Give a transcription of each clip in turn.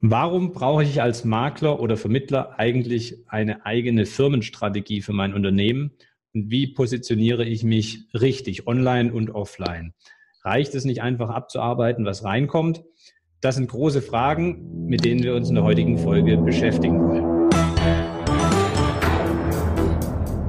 Warum brauche ich als Makler oder Vermittler eigentlich eine eigene Firmenstrategie für mein Unternehmen? Und wie positioniere ich mich richtig, online und offline? Reicht es nicht einfach abzuarbeiten, was reinkommt? Das sind große Fragen, mit denen wir uns in der heutigen Folge beschäftigen wollen.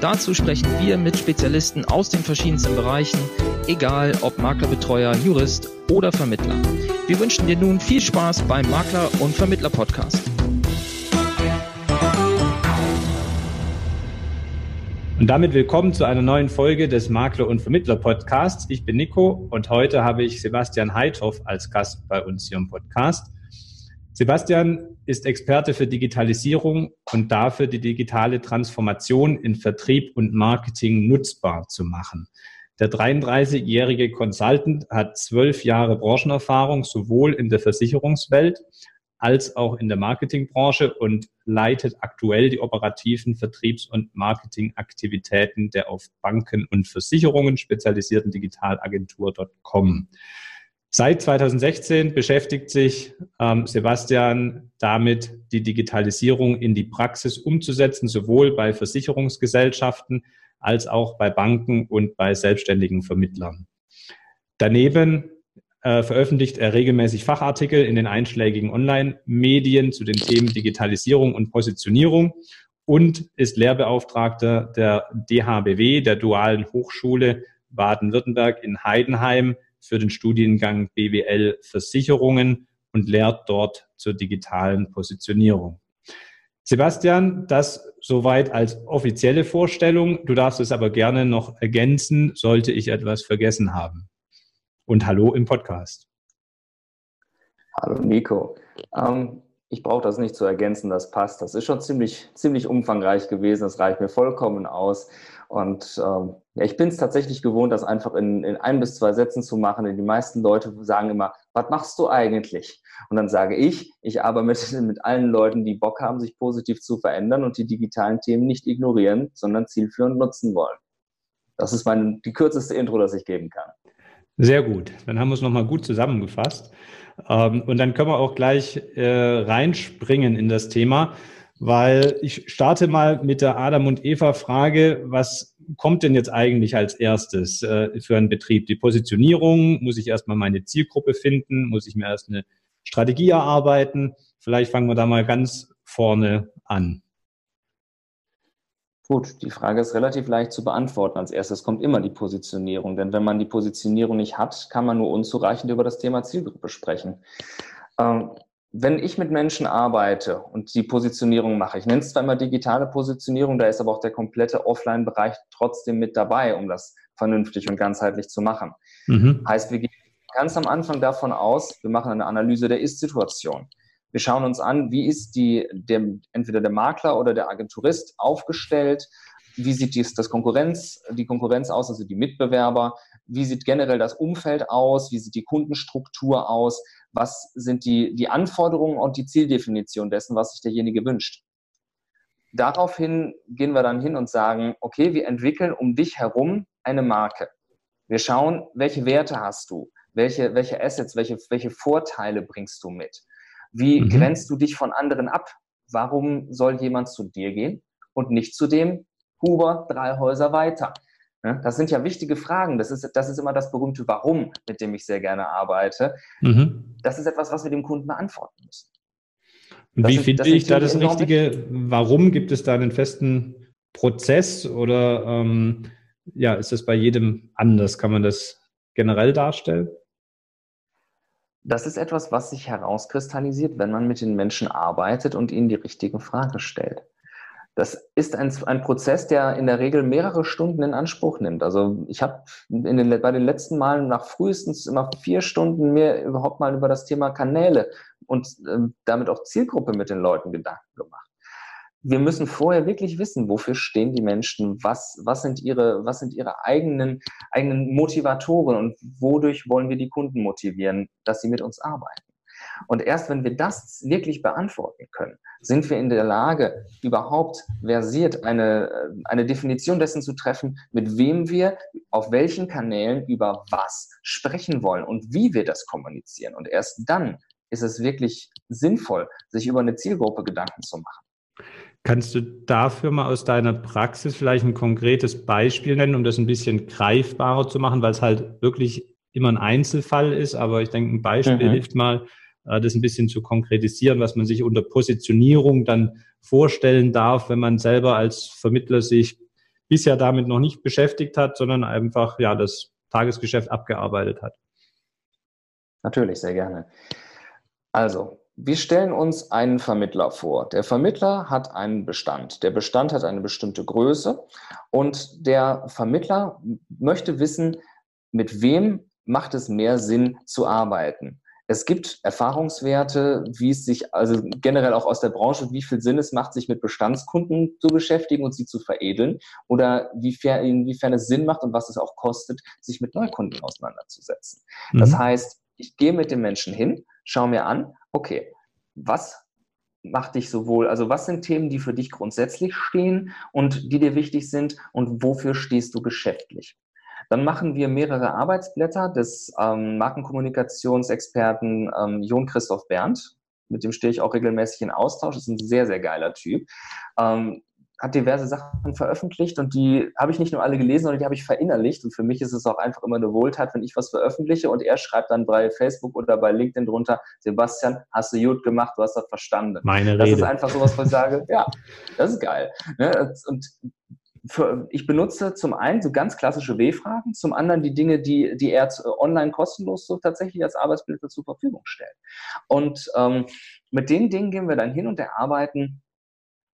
Dazu sprechen wir mit Spezialisten aus den verschiedensten Bereichen, egal ob Maklerbetreuer, Jurist oder Vermittler. Wir wünschen dir nun viel Spaß beim Makler- und Vermittler-Podcast. Und damit willkommen zu einer neuen Folge des Makler- und Vermittler-Podcasts. Ich bin Nico und heute habe ich Sebastian Heithoff als Gast bei uns hier im Podcast. Sebastian ist Experte für Digitalisierung und dafür die digitale Transformation in Vertrieb und Marketing nutzbar zu machen. Der 33-jährige Consultant hat zwölf Jahre Branchenerfahrung sowohl in der Versicherungswelt als auch in der Marketingbranche und leitet aktuell die operativen Vertriebs- und Marketingaktivitäten der auf Banken und Versicherungen spezialisierten Digitalagentur.com. Seit 2016 beschäftigt sich ähm, Sebastian damit, die Digitalisierung in die Praxis umzusetzen, sowohl bei Versicherungsgesellschaften als auch bei Banken und bei selbstständigen Vermittlern. Daneben äh, veröffentlicht er regelmäßig Fachartikel in den einschlägigen Online-Medien zu den Themen Digitalisierung und Positionierung und ist Lehrbeauftragter der DHBW, der Dualen Hochschule Baden-Württemberg in Heidenheim für den Studiengang BWL Versicherungen und lehrt dort zur digitalen Positionierung. Sebastian, das soweit als offizielle Vorstellung. Du darfst es aber gerne noch ergänzen, sollte ich etwas vergessen haben. Und hallo im Podcast. Hallo Nico. Ähm, ich brauche das nicht zu ergänzen, das passt. Das ist schon ziemlich, ziemlich umfangreich gewesen. Das reicht mir vollkommen aus. Und ähm, ja, ich bin es tatsächlich gewohnt, das einfach in, in ein bis zwei Sätzen zu machen. Denn die meisten Leute sagen immer, was machst du eigentlich? Und dann sage ich, ich arbeite mit, allen Leuten, die Bock haben, sich positiv zu verändern und die digitalen Themen nicht ignorieren, sondern zielführend nutzen wollen. Das ist meine, die kürzeste Intro, das ich geben kann. Sehr gut. Dann haben wir es nochmal gut zusammengefasst. Ähm, und dann können wir auch gleich äh, reinspringen in das Thema weil ich starte mal mit der Adam und Eva Frage, was kommt denn jetzt eigentlich als erstes äh, für einen Betrieb? Die Positionierung, muss ich erstmal meine Zielgruppe finden, muss ich mir erst eine Strategie erarbeiten? Vielleicht fangen wir da mal ganz vorne an. Gut, die Frage ist relativ leicht zu beantworten. Als erstes kommt immer die Positionierung, denn wenn man die Positionierung nicht hat, kann man nur unzureichend über das Thema Zielgruppe sprechen. Ähm, wenn ich mit Menschen arbeite und die Positionierung mache, ich nenne es zwar immer digitale Positionierung, da ist aber auch der komplette Offline-Bereich trotzdem mit dabei, um das vernünftig und ganzheitlich zu machen. Mhm. Heißt, wir gehen ganz am Anfang davon aus, wir machen eine Analyse der Ist-Situation. Wir schauen uns an, wie ist die, der, entweder der Makler oder der Agenturist aufgestellt, wie sieht dies, das Konkurrenz, die Konkurrenz aus, also die Mitbewerber, wie sieht generell das Umfeld aus, wie sieht die Kundenstruktur aus, was sind die, die Anforderungen und die Zieldefinition dessen, was sich derjenige wünscht. Daraufhin gehen wir dann hin und sagen, okay, wir entwickeln um dich herum eine Marke. Wir schauen, welche Werte hast du, welche, welche Assets, welche, welche Vorteile bringst du mit, wie mhm. grenzt du dich von anderen ab, warum soll jemand zu dir gehen und nicht zu dem Huber drei Häuser weiter. Das sind ja wichtige Fragen. Das ist, das ist immer das berühmte Warum, mit dem ich sehr gerne arbeite. Mhm. Das ist etwas, was wir dem Kunden beantworten müssen. Das Wie sind, finde ich da das richtige Warum? Gibt es da einen festen Prozess oder ähm, ja, ist das bei jedem anders? Kann man das generell darstellen? Das ist etwas, was sich herauskristallisiert, wenn man mit den Menschen arbeitet und ihnen die richtige Frage stellt. Das ist ein, ein Prozess, der in der Regel mehrere Stunden in Anspruch nimmt. Also ich habe den, bei den letzten Malen nach frühestens immer vier Stunden mir überhaupt mal über das Thema Kanäle und äh, damit auch Zielgruppe mit den Leuten Gedanken gemacht. wir müssen vorher wirklich wissen, wofür stehen die Menschen, was, was sind ihre, was sind ihre eigenen, eigenen Motivatoren und wodurch wollen wir die Kunden motivieren, dass sie mit uns arbeiten. Und erst wenn wir das wirklich beantworten können, sind wir in der Lage, überhaupt versiert eine, eine Definition dessen zu treffen, mit wem wir auf welchen Kanälen über was sprechen wollen und wie wir das kommunizieren. Und erst dann ist es wirklich sinnvoll, sich über eine Zielgruppe Gedanken zu machen. Kannst du dafür mal aus deiner Praxis vielleicht ein konkretes Beispiel nennen, um das ein bisschen greifbarer zu machen, weil es halt wirklich immer ein Einzelfall ist, aber ich denke, ein Beispiel mhm. hilft mal, äh, das ein bisschen zu konkretisieren, was man sich unter Positionierung dann vorstellen darf, wenn man selber als Vermittler sich bisher damit noch nicht beschäftigt hat, sondern einfach ja das Tagesgeschäft abgearbeitet hat. Natürlich, sehr gerne. Also, wir stellen uns einen Vermittler vor. Der Vermittler hat einen Bestand. Der Bestand hat eine bestimmte Größe und der Vermittler möchte wissen, mit wem macht es mehr Sinn zu arbeiten. Es gibt Erfahrungswerte, wie es sich, also generell auch aus der Branche, wie viel Sinn es macht, sich mit Bestandskunden zu beschäftigen und sie zu veredeln oder inwiefern, inwiefern es Sinn macht und was es auch kostet, sich mit Neukunden auseinanderzusetzen. Mhm. Das heißt, ich gehe mit dem Menschen hin, schau mir an, okay, was macht dich sowohl, also was sind Themen, die für dich grundsätzlich stehen und die dir wichtig sind und wofür stehst du geschäftlich? Dann machen wir mehrere Arbeitsblätter des ähm, Markenkommunikationsexperten ähm, Jon Christoph Berndt. Mit dem stehe ich auch regelmäßig in Austausch. Das ist ein sehr, sehr geiler Typ. Ähm, hat diverse Sachen veröffentlicht und die habe ich nicht nur alle gelesen, sondern die habe ich verinnerlicht. Und für mich ist es auch einfach immer eine Wohltat, wenn ich was veröffentliche und er schreibt dann bei Facebook oder bei LinkedIn drunter, Sebastian, hast du gut gemacht, du hast das verstanden. Meine Rede. Das ist einfach sowas, wo ich sage, ja, das ist geil. Ne? Und für, ich benutze zum einen so ganz klassische W-Fragen, zum anderen die Dinge, die, die er online kostenlos so tatsächlich als Arbeitsbilder zur Verfügung stellt. Und ähm, mit den Dingen gehen wir dann hin und erarbeiten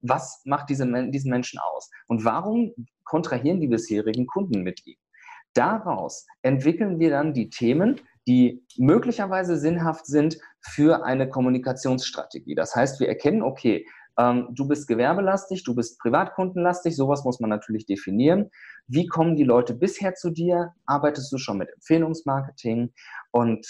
was macht diese, diesen Menschen aus? Und warum kontrahieren die bisherigen Kunden mit ihm? Daraus entwickeln wir dann die Themen, die möglicherweise sinnhaft sind für eine Kommunikationsstrategie. Das heißt, wir erkennen, okay, ähm, du bist gewerbelastig, du bist privatkundenlastig, sowas muss man natürlich definieren. Wie kommen die Leute bisher zu dir? Arbeitest du schon mit Empfehlungsmarketing? Und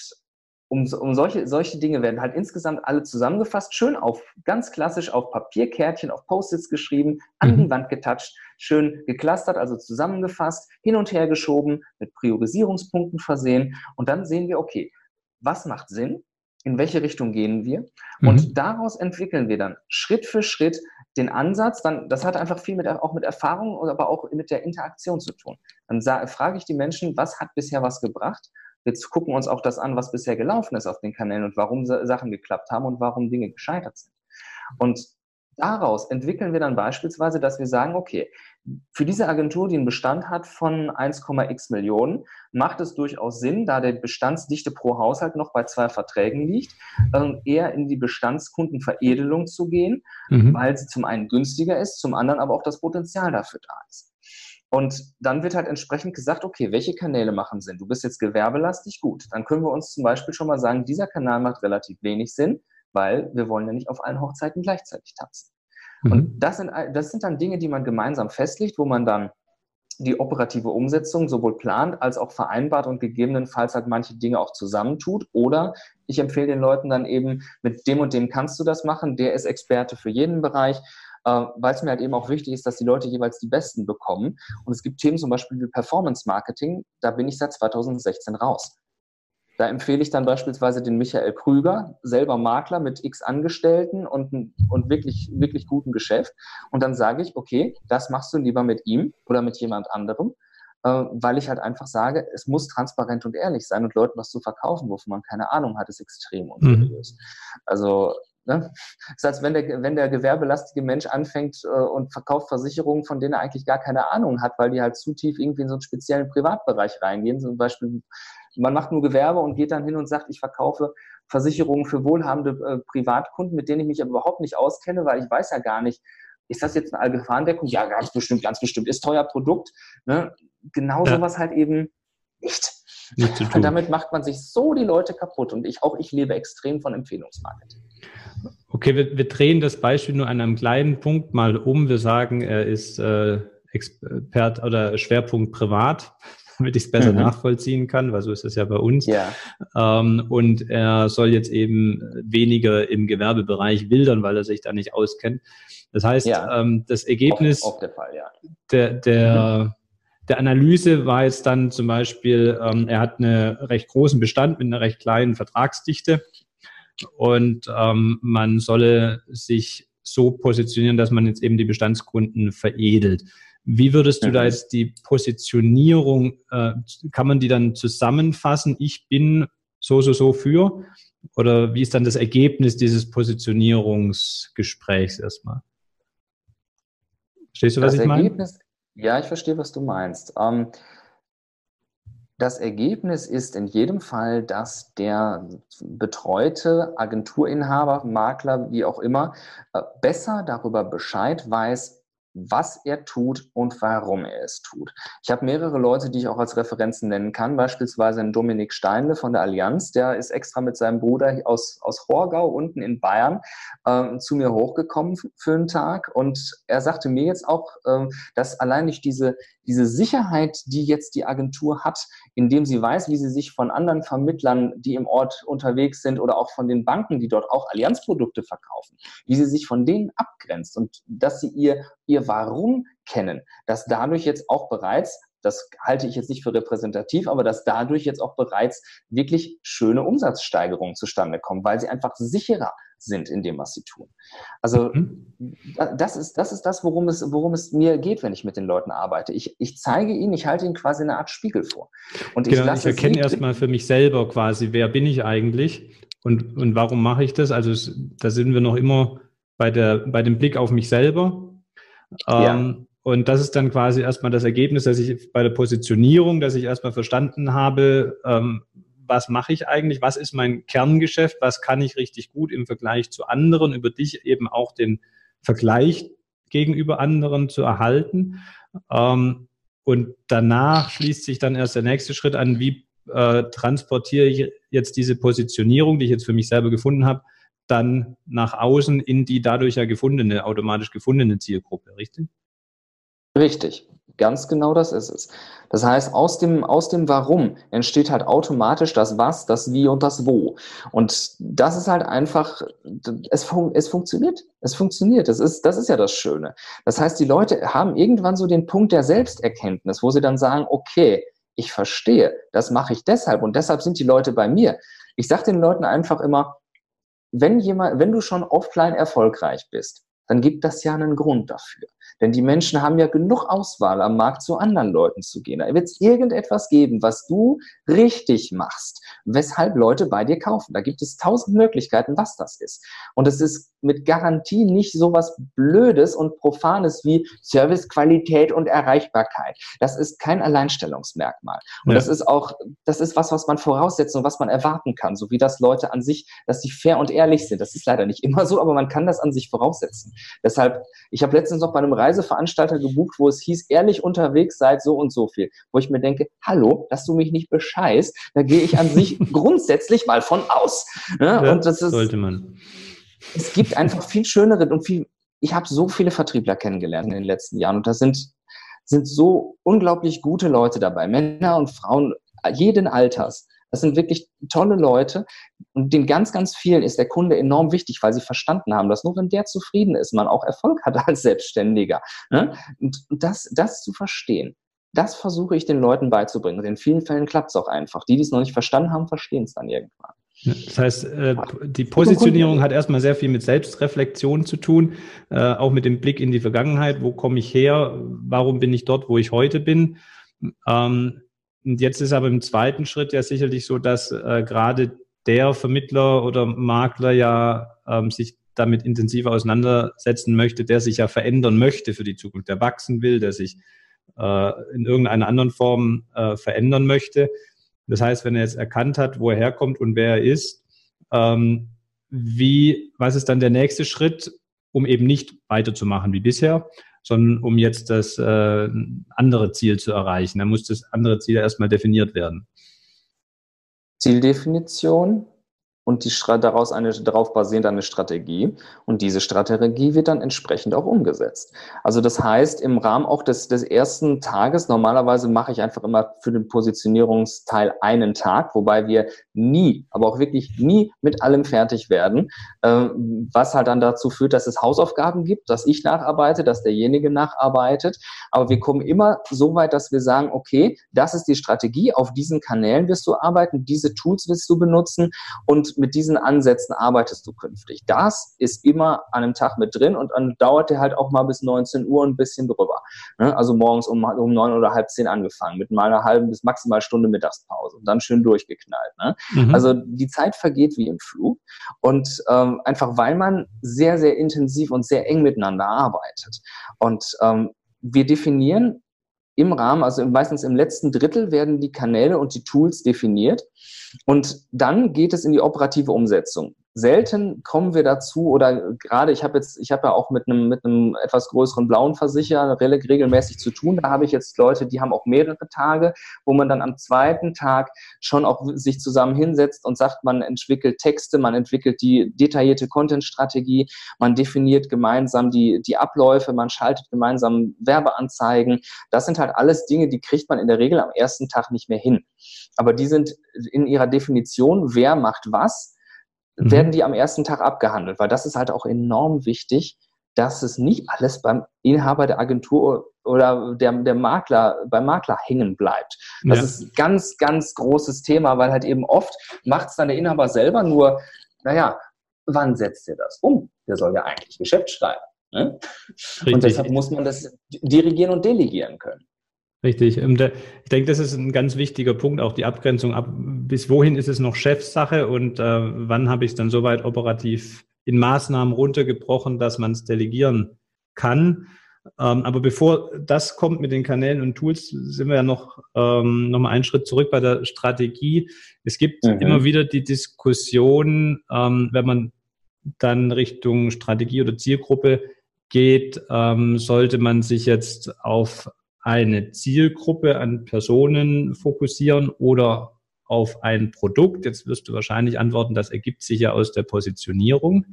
um, um solche, solche Dinge werden halt insgesamt alle zusammengefasst, schön auf, ganz klassisch auf Papierkärtchen, auf Post-its geschrieben, an mhm. die Wand getatscht, schön geclustert, also zusammengefasst, hin und her geschoben, mit Priorisierungspunkten versehen. Und dann sehen wir, okay, was macht Sinn? In welche Richtung gehen wir? Mhm. Und daraus entwickeln wir dann Schritt für Schritt den Ansatz, dann, das hat einfach viel mit, auch mit Erfahrung, aber auch mit der Interaktion zu tun. Dann frage ich die Menschen, was hat bisher was gebracht? Wir gucken uns auch das an, was bisher gelaufen ist auf den Kanälen und warum Sachen geklappt haben und warum Dinge gescheitert sind. Und daraus entwickeln wir dann beispielsweise, dass wir sagen, okay, für diese Agentur, die einen Bestand hat von 1,x Millionen, macht es durchaus Sinn, da der Bestandsdichte pro Haushalt noch bei zwei Verträgen liegt, ähm, eher in die Bestandskundenveredelung zu gehen, mhm. weil sie zum einen günstiger ist, zum anderen aber auch das Potenzial dafür da ist. Und dann wird halt entsprechend gesagt, okay, welche Kanäle machen Sinn? Du bist jetzt gewerbelastig, gut. Dann können wir uns zum Beispiel schon mal sagen, dieser Kanal macht relativ wenig Sinn, weil wir wollen ja nicht auf allen Hochzeiten gleichzeitig tanzen. Mhm. Und das sind, das sind dann Dinge, die man gemeinsam festlegt, wo man dann die operative Umsetzung sowohl plant als auch vereinbart und gegebenenfalls halt manche Dinge auch zusammentut. Oder ich empfehle den Leuten dann eben, mit dem und dem kannst du das machen, der ist Experte für jeden Bereich äh, weil es mir halt eben auch wichtig ist, dass die Leute jeweils die Besten bekommen. Und es gibt Themen zum Beispiel wie Performance Marketing, da bin ich seit 2016 raus. Da empfehle ich dann beispielsweise den Michael Krüger, selber Makler mit x Angestellten und, und wirklich, wirklich gutem Geschäft. Und dann sage ich, okay, das machst du lieber mit ihm oder mit jemand anderem, äh, weil ich halt einfach sage, es muss transparent und ehrlich sein und Leuten was zu verkaufen, wovon man keine Ahnung hat, ist extrem unseriös. Mhm. Also Ne? Das heißt, wenn der, wenn der gewerbelastige Mensch anfängt äh, und verkauft Versicherungen, von denen er eigentlich gar keine Ahnung hat, weil die halt zu tief irgendwie in so einen speziellen Privatbereich reingehen. Zum Beispiel, man macht nur Gewerbe und geht dann hin und sagt, ich verkaufe Versicherungen für wohlhabende äh, Privatkunden, mit denen ich mich aber überhaupt nicht auskenne, weil ich weiß ja gar nicht, ist das jetzt eine Allgefahrendeckung? Ja, ganz bestimmt, ganz bestimmt. Ist teuer Produkt. Ne? Genau ja. sowas halt eben nicht. nicht zu tun. Damit macht man sich so die Leute kaputt und ich auch ich lebe extrem von Empfehlungsmarketing. Okay, wir, wir drehen das Beispiel nur an einem kleinen Punkt mal um. Wir sagen, er ist äh, Expert oder Schwerpunkt privat, damit ich es besser mhm. nachvollziehen kann, weil so ist es ja bei uns. Ja. Ähm, und er soll jetzt eben weniger im Gewerbebereich wildern, weil er sich da nicht auskennt. Das heißt, ja. ähm, das Ergebnis auf, auf der, Fall, ja. der, der, mhm. der Analyse war jetzt dann zum Beispiel, ähm, er hat einen recht großen Bestand mit einer recht kleinen Vertragsdichte und ähm, man solle sich so positionieren, dass man jetzt eben die Bestandskunden veredelt. Wie würdest du mhm. da jetzt die Positionierung, äh, kann man die dann zusammenfassen? Ich bin so, so, so für? Oder wie ist dann das Ergebnis dieses Positionierungsgesprächs erstmal? Verstehst du, was das ich meine? Ja, ich verstehe, was du meinst. Ähm, das Ergebnis ist in jedem Fall, dass der betreute Agenturinhaber, Makler, wie auch immer, äh, besser darüber Bescheid weiß, was er tut und warum er es tut. Ich habe mehrere Leute, die ich auch als Referenzen nennen kann, beispielsweise einen Dominik Steinle von der Allianz, der ist extra mit seinem Bruder aus, aus Horgau unten in Bayern äh, zu mir hochgekommen für einen Tag. Und er sagte mir jetzt auch, äh, dass allein nicht diese, diese Sicherheit, die jetzt die Agentur hat, indem sie weiß, wie sie sich von anderen Vermittlern, die im Ort unterwegs sind oder auch von den Banken, die dort auch Allianzprodukte verkaufen, wie sie sich von denen abgrenzt und dass sie ihr, ihr Warum kennen, dass dadurch jetzt auch bereits das halte ich jetzt nicht für repräsentativ, aber dass dadurch jetzt auch bereits wirklich schöne Umsatzsteigerungen zustande kommen, weil sie einfach sicherer sind in dem, was sie tun. Also mhm. das, ist, das ist das, worum es, worum es mir geht, wenn ich mit den Leuten arbeite. Ich, ich zeige ihnen, ich halte ihnen quasi eine Art Spiegel vor. Und genau, ich, ich erkenne erstmal für mich selber quasi, wer bin ich eigentlich und, und warum mache ich das? Also da sind wir noch immer bei, der, bei dem Blick auf mich selber. Ja. Ähm, und das ist dann quasi erstmal das Ergebnis, dass ich bei der Positionierung, dass ich erstmal verstanden habe, ähm, was mache ich eigentlich, was ist mein Kerngeschäft, was kann ich richtig gut im Vergleich zu anderen, über dich eben auch den Vergleich gegenüber anderen zu erhalten. Ähm, und danach schließt sich dann erst der nächste Schritt an, wie äh, transportiere ich jetzt diese Positionierung, die ich jetzt für mich selber gefunden habe, dann nach außen in die dadurch ja gefundene, automatisch gefundene Zielgruppe, richtig? Richtig, ganz genau das ist es. Das heißt, aus dem, aus dem Warum entsteht halt automatisch das Was, das Wie und das Wo. Und das ist halt einfach, es, fun es funktioniert. Es funktioniert. Das ist, das ist ja das Schöne. Das heißt, die Leute haben irgendwann so den Punkt der Selbsterkenntnis, wo sie dann sagen, okay, ich verstehe, das mache ich deshalb und deshalb sind die Leute bei mir. Ich sage den Leuten einfach immer, wenn jemand, wenn du schon offline erfolgreich bist, dann gibt das ja einen Grund dafür. Denn die Menschen haben ja genug Auswahl am Markt zu anderen Leuten zu gehen. Da wird es irgendetwas geben, was du richtig machst, weshalb Leute bei dir kaufen. Da gibt es tausend Möglichkeiten, was das ist. Und es ist mit Garantie nicht so was Blödes und Profanes wie Servicequalität und Erreichbarkeit. Das ist kein Alleinstellungsmerkmal. Und ja. das ist auch, das ist was, was man voraussetzt und was man erwarten kann. So wie das Leute an sich, dass sie fair und ehrlich sind. Das ist leider nicht immer so, aber man kann das an sich voraussetzen. Deshalb, ich habe letztens noch bei einem Reiseveranstalter gebucht, wo es hieß, ehrlich unterwegs seid so und so viel. Wo ich mir denke, hallo, dass du mich nicht bescheißt, da gehe ich an sich grundsätzlich mal von aus. Ne? Ja, und das ist, sollte man. Es gibt einfach viel schönere und viel, ich habe so viele Vertriebler kennengelernt in den letzten Jahren und das sind, sind so unglaublich gute Leute dabei, Männer und Frauen jeden Alters. Das sind wirklich tolle Leute. Und den ganz, ganz vielen ist der Kunde enorm wichtig, weil sie verstanden haben, dass nur wenn der zufrieden ist, man auch Erfolg hat als Selbstständiger. Ne? Und das, das zu verstehen, das versuche ich den Leuten beizubringen. Und in vielen Fällen klappt es auch einfach. Die, die es noch nicht verstanden haben, verstehen es dann irgendwann. Das heißt, äh, die Positionierung hat erstmal sehr viel mit Selbstreflexion zu tun, äh, auch mit dem Blick in die Vergangenheit. Wo komme ich her? Warum bin ich dort, wo ich heute bin? Und jetzt ist aber im zweiten Schritt ja sicherlich so, dass äh, gerade der Vermittler oder Makler ja ähm, sich damit intensiver auseinandersetzen möchte, der sich ja verändern möchte für die Zukunft, der wachsen will, der sich äh, in irgendeiner anderen Form äh, verändern möchte. Das heißt, wenn er jetzt erkannt hat, wo er herkommt und wer er ist, ähm, wie, was ist dann der nächste Schritt, um eben nicht weiterzumachen wie bisher, sondern um jetzt das äh, andere Ziel zu erreichen. Da muss das andere Ziel erstmal definiert werden. Zieldefinition, und die, daraus eine darauf basierend eine Strategie. Und diese Strategie wird dann entsprechend auch umgesetzt. Also das heißt, im Rahmen auch des, des ersten Tages, normalerweise mache ich einfach immer für den Positionierungsteil einen Tag, wobei wir nie, aber auch wirklich nie mit allem fertig werden, äh, was halt dann dazu führt, dass es Hausaufgaben gibt, dass ich nacharbeite, dass derjenige nacharbeitet. Aber wir kommen immer so weit, dass wir sagen, okay, das ist die Strategie, auf diesen Kanälen wirst du arbeiten, diese Tools wirst du benutzen und mit diesen Ansätzen arbeitest du künftig. Das ist immer an einem Tag mit drin und dann dauert der halt auch mal bis 19 Uhr ein bisschen drüber. Ne? Also morgens um, um neun oder halb zehn angefangen, mit mal einer halben bis maximal Stunde Mittagspause und dann schön durchgeknallt. Ne? Mhm. Also die Zeit vergeht wie im Flug und ähm, einfach weil man sehr, sehr intensiv und sehr eng miteinander arbeitet. Und ähm, wir definieren im Rahmen, also meistens im letzten Drittel werden die Kanäle und die Tools definiert. Und dann geht es in die operative Umsetzung selten kommen wir dazu oder gerade ich habe jetzt ich habe ja auch mit einem mit einem etwas größeren blauen Versicherer regelmäßig zu tun. Da habe ich jetzt Leute die haben auch mehrere Tage wo man dann am zweiten Tag schon auch sich zusammen hinsetzt und sagt man entwickelt Texte man entwickelt die detaillierte Content Strategie man definiert gemeinsam die die Abläufe man schaltet gemeinsam Werbeanzeigen. Das sind halt alles Dinge die kriegt man in der Regel am ersten Tag nicht mehr hin. Aber die sind in ihrer Definition wer macht was mhm. werden die am ersten Tag abgehandelt, weil das ist halt auch enorm wichtig, dass es nicht alles beim Inhaber der Agentur oder der, der Makler, beim Makler hängen bleibt. Das ja. ist ein ganz, ganz großes Thema, weil halt eben oft macht es dann der Inhaber selber nur, naja, wann setzt er das um? Der soll ja eigentlich Geschäft schreiben. Ne? Und deshalb muss man das dirigieren und delegieren können. Richtig. Ähm, ich denke, das ist ein ganz wichtiger Punkt, auch die Abgrenzung ab, bis wohin ist es noch Chefsache und äh, wann habe ich es dann soweit operativ in Maßnahmen runtergebrochen, dass man es delegieren kann. Ähm, aber bevor das kommt mit den Kanälen und Tools, sind wir ja noch, ähm, noch mal einen Schritt zurück bei der Strategie. Es gibt mhm. immer wieder die Diskussion, ähm, wenn man dann Richtung Strategie oder Zielgruppe geht, ähm, sollte man sich jetzt auf eine Zielgruppe an Personen fokussieren oder auf ein Produkt. Jetzt wirst du wahrscheinlich antworten, das ergibt sich ja aus der Positionierung.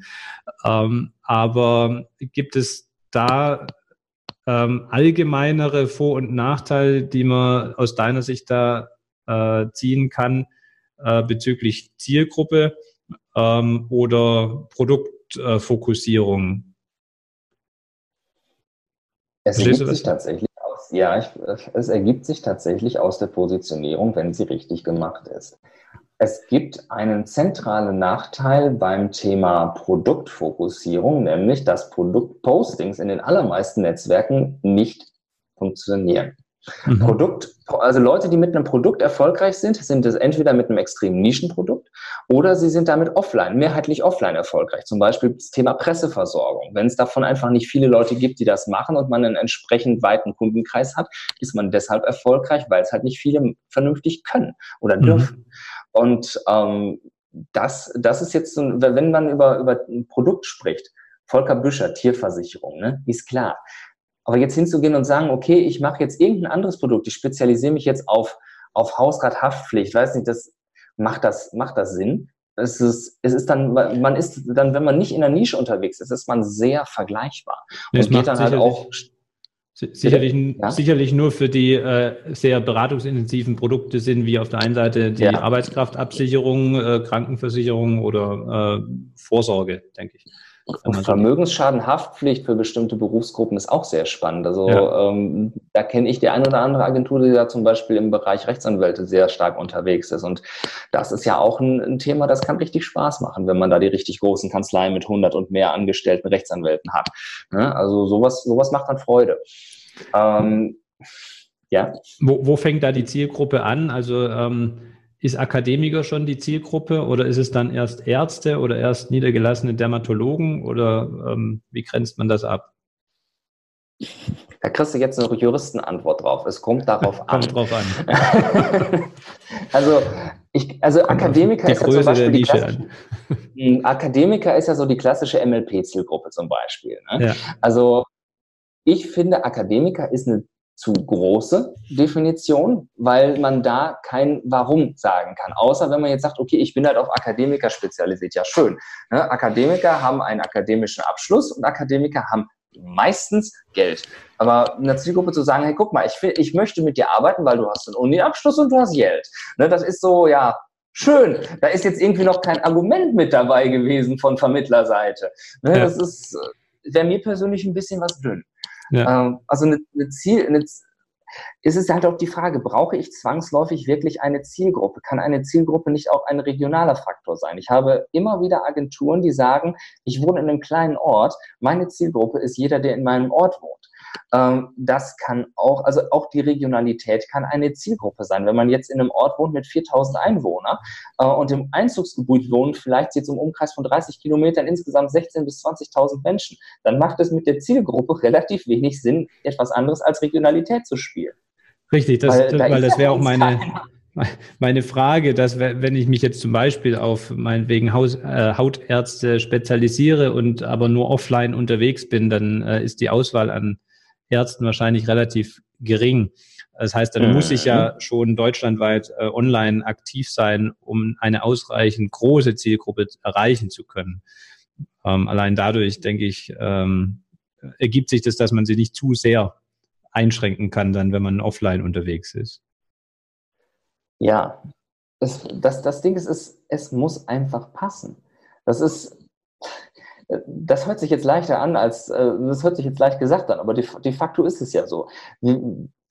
Ähm, aber gibt es da ähm, allgemeinere Vor- und Nachteile, die man aus deiner Sicht da äh, ziehen kann äh, bezüglich Zielgruppe ähm, oder Produktfokussierung? Es ergibt sich tatsächlich ja, ich, es ergibt sich tatsächlich aus der Positionierung, wenn sie richtig gemacht ist. Es gibt einen zentralen Nachteil beim Thema Produktfokussierung, nämlich dass Produktpostings in den allermeisten Netzwerken nicht funktionieren. Mhm. Produkt, also Leute, die mit einem Produkt erfolgreich sind, sind es entweder mit einem extremen Nischenprodukt oder sie sind damit offline, mehrheitlich offline erfolgreich. Zum Beispiel das Thema Presseversorgung. Wenn es davon einfach nicht viele Leute gibt, die das machen und man einen entsprechend weiten Kundenkreis hat, ist man deshalb erfolgreich, weil es halt nicht viele vernünftig können oder mhm. dürfen. Mhm. Und ähm, das, das ist jetzt, so, wenn man über, über ein Produkt spricht, Volker Büscher, Tierversicherung, ne, ist klar. Aber jetzt hinzugehen und sagen, okay, ich mache jetzt irgendein anderes Produkt, ich spezialisiere mich jetzt auf, auf Hausrathaftpflicht, weiß nicht, das macht das, macht das Sinn? Es ist, es ist dann, man ist dann, wenn man nicht in der Nische unterwegs ist, ist man sehr vergleichbar. Und geht dann halt auch Sicherlich, ja? sicherlich nur für die äh, sehr beratungsintensiven Produkte sind, wie auf der einen Seite die ja. Arbeitskraftabsicherung, äh, Krankenversicherung oder äh, Vorsorge, denke ich. Und Vermögensschadenhaftpflicht für bestimmte Berufsgruppen ist auch sehr spannend. Also ja. ähm, da kenne ich die eine oder andere Agentur, die da zum Beispiel im Bereich Rechtsanwälte sehr stark unterwegs ist. Und das ist ja auch ein, ein Thema, das kann richtig Spaß machen, wenn man da die richtig großen Kanzleien mit 100 und mehr angestellten Rechtsanwälten hat. Ne? Also sowas, sowas macht dann Freude. Ähm, ja. Wo, wo fängt da die Zielgruppe an? Also ähm ist Akademiker schon die Zielgruppe oder ist es dann erst Ärzte oder erst niedergelassene Dermatologen oder ähm, wie grenzt man das ab? Da kriegst du jetzt eine Juristenantwort drauf. Es kommt darauf an. Kommt drauf an. also, ich, also Akademiker ist ja zum Beispiel die klassische, hm, Akademiker ist ja so die klassische MLP-Zielgruppe zum Beispiel. Ne? Ja. Also ich finde, Akademiker ist eine zu große Definition, weil man da kein Warum sagen kann. Außer wenn man jetzt sagt, okay, ich bin halt auf Akademiker spezialisiert. Ja, schön. Ne? Akademiker haben einen akademischen Abschluss und Akademiker haben meistens Geld. Aber einer Zielgruppe zu sagen, hey, guck mal, ich, ich möchte mit dir arbeiten, weil du hast einen Uni-Abschluss und du hast Geld. Ne, das ist so, ja, schön. Da ist jetzt irgendwie noch kein Argument mit dabei gewesen von Vermittlerseite. Ne, ja. Das ist, wäre mir persönlich ein bisschen was dünn. Ja. Ähm, also eine, eine Ziel, eine, ist es halt auch die Frage, brauche ich zwangsläufig wirklich eine Zielgruppe? Kann eine Zielgruppe nicht auch ein regionaler Faktor sein? Ich habe immer wieder Agenturen, die sagen, ich wohne in einem kleinen Ort, meine Zielgruppe ist jeder, der in meinem Ort wohnt. Ähm, das kann auch, also auch die Regionalität kann eine Zielgruppe sein. Wenn man jetzt in einem Ort wohnt mit 4000 Einwohnern äh, und im Einzugsgebiet wohnt, vielleicht jetzt im Umkreis von 30 Kilometern insgesamt 16.000 bis 20.000 Menschen, dann macht es mit der Zielgruppe relativ wenig Sinn, etwas anderes als Regionalität zu spielen. Richtig, das, weil, da weil das wäre auch meine, meine Frage, dass wenn ich mich jetzt zum Beispiel auf meinetwegen Haus, äh, Hautärzte spezialisiere und aber nur offline unterwegs bin, dann äh, ist die Auswahl an Ärzten wahrscheinlich relativ gering. Das heißt, dann mhm. muss ich ja schon deutschlandweit äh, online aktiv sein, um eine ausreichend große Zielgruppe erreichen zu können. Ähm, allein dadurch, denke ich, ähm, ergibt sich das, dass man sie nicht zu sehr einschränken kann, dann, wenn man offline unterwegs ist. Ja, es, das, das Ding ist, es, es muss einfach passen. Das ist, das hört sich jetzt leichter an, als äh, das hört sich jetzt leicht gesagt an, aber de, de facto ist es ja so.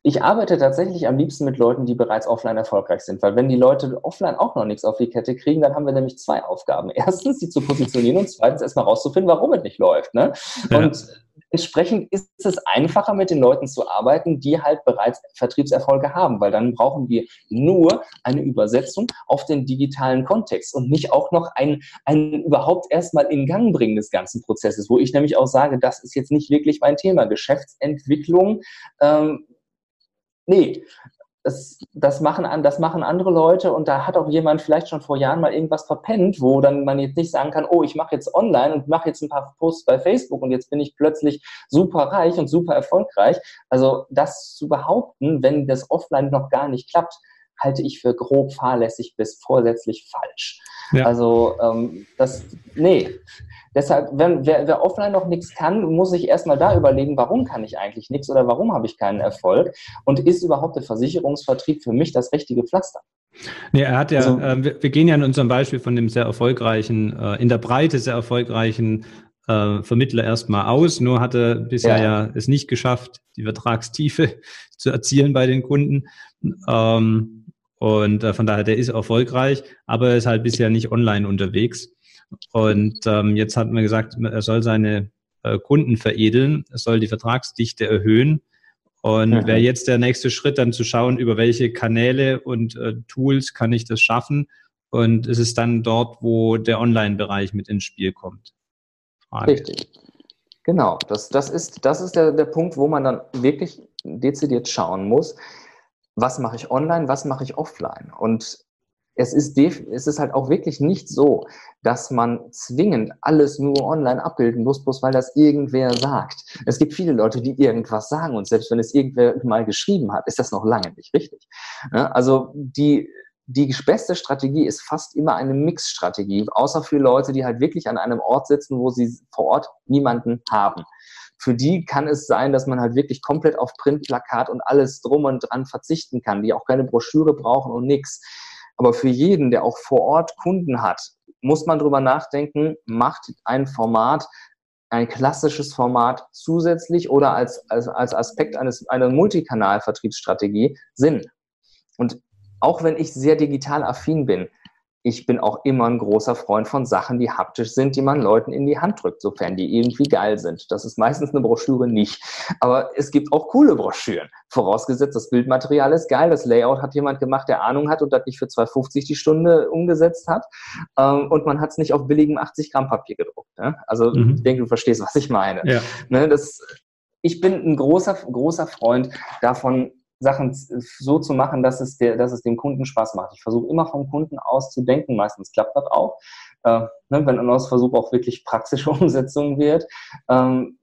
Ich arbeite tatsächlich am liebsten mit Leuten, die bereits offline erfolgreich sind, weil wenn die Leute offline auch noch nichts auf die Kette kriegen, dann haben wir nämlich zwei Aufgaben. Erstens, sie zu positionieren und zweitens erstmal rauszufinden, warum es nicht läuft. Ne? Ja. Und entsprechend ist es einfacher, mit den Leuten zu arbeiten, die halt bereits Vertriebserfolge haben, weil dann brauchen wir nur eine Übersetzung auf den digitalen Kontext und nicht auch noch ein, ein überhaupt erstmal in Gang bringen des ganzen Prozesses, wo ich nämlich auch sage, das ist jetzt nicht wirklich mein Thema. Geschäftsentwicklung, ähm, nee, das, das, machen, das machen andere Leute und da hat auch jemand vielleicht schon vor Jahren mal irgendwas verpennt, wo dann man jetzt nicht sagen kann, oh, ich mache jetzt online und mache jetzt ein paar Posts bei Facebook und jetzt bin ich plötzlich super reich und super erfolgreich. Also das zu behaupten, wenn das offline noch gar nicht klappt, halte ich für grob fahrlässig bis vorsätzlich falsch. Ja. Also ähm, das, nee. Deshalb, wenn, wer, wer offline noch nichts kann, muss sich erstmal da überlegen, warum kann ich eigentlich nichts oder warum habe ich keinen Erfolg und ist überhaupt der Versicherungsvertrieb für mich das richtige Pflaster? Nee, er hat ja, also, äh, wir, wir, gehen ja in unserem Beispiel von dem sehr erfolgreichen, äh, in der Breite sehr erfolgreichen äh, Vermittler erstmal aus, nur hatte bisher ja. ja es nicht geschafft, die Vertragstiefe zu erzielen bei den Kunden. Ähm, und äh, von daher, der ist erfolgreich, aber er ist halt bisher nicht online unterwegs. Und ähm, jetzt hat man gesagt, er soll seine äh, Kunden veredeln, er soll die Vertragsdichte erhöhen. Und mhm. wäre jetzt der nächste Schritt, dann zu schauen, über welche Kanäle und äh, Tools kann ich das schaffen. Und es ist dann dort, wo der Online-Bereich mit ins Spiel kommt. Frage. Richtig. Genau, das, das ist, das ist der, der Punkt, wo man dann wirklich dezidiert schauen muss, was mache ich online, was mache ich offline. Und es ist, es ist halt auch wirklich nicht so, dass man zwingend alles nur online abbilden muss, bloß weil das irgendwer sagt. Es gibt viele Leute, die irgendwas sagen und selbst wenn es irgendwer mal geschrieben hat, ist das noch lange nicht richtig. Also die, die beste Strategie ist fast immer eine Mixstrategie, außer für Leute, die halt wirklich an einem Ort sitzen, wo sie vor Ort niemanden haben für die kann es sein, dass man halt wirklich komplett auf Printplakat und alles drum und dran verzichten kann, die auch keine Broschüre brauchen und nichts. Aber für jeden, der auch vor Ort Kunden hat, muss man drüber nachdenken, macht ein Format, ein klassisches Format zusätzlich oder als, als, als Aspekt eines, einer Multikanal-Vertriebsstrategie Sinn. Und auch wenn ich sehr digital affin bin, ich bin auch immer ein großer Freund von Sachen, die haptisch sind, die man Leuten in die Hand drückt, sofern die irgendwie geil sind. Das ist meistens eine Broschüre nicht. Aber es gibt auch coole Broschüren. Vorausgesetzt, das Bildmaterial ist geil, das Layout hat jemand gemacht, der Ahnung hat und das nicht für 2,50 die Stunde umgesetzt hat. Ähm, und man hat es nicht auf billigem 80 Gramm Papier gedruckt. Ne? Also mhm. ich denke, du verstehst, was ich meine. Ja. Ne, das, ich bin ein großer, großer Freund davon, Sachen so zu machen, dass es, der, dass es dem Kunden Spaß macht. Ich versuche immer vom Kunden aus zu denken. Meistens klappt das auch. Äh, ne, wenn ein Versuch auch wirklich praxische Umsetzung wird. Ähm,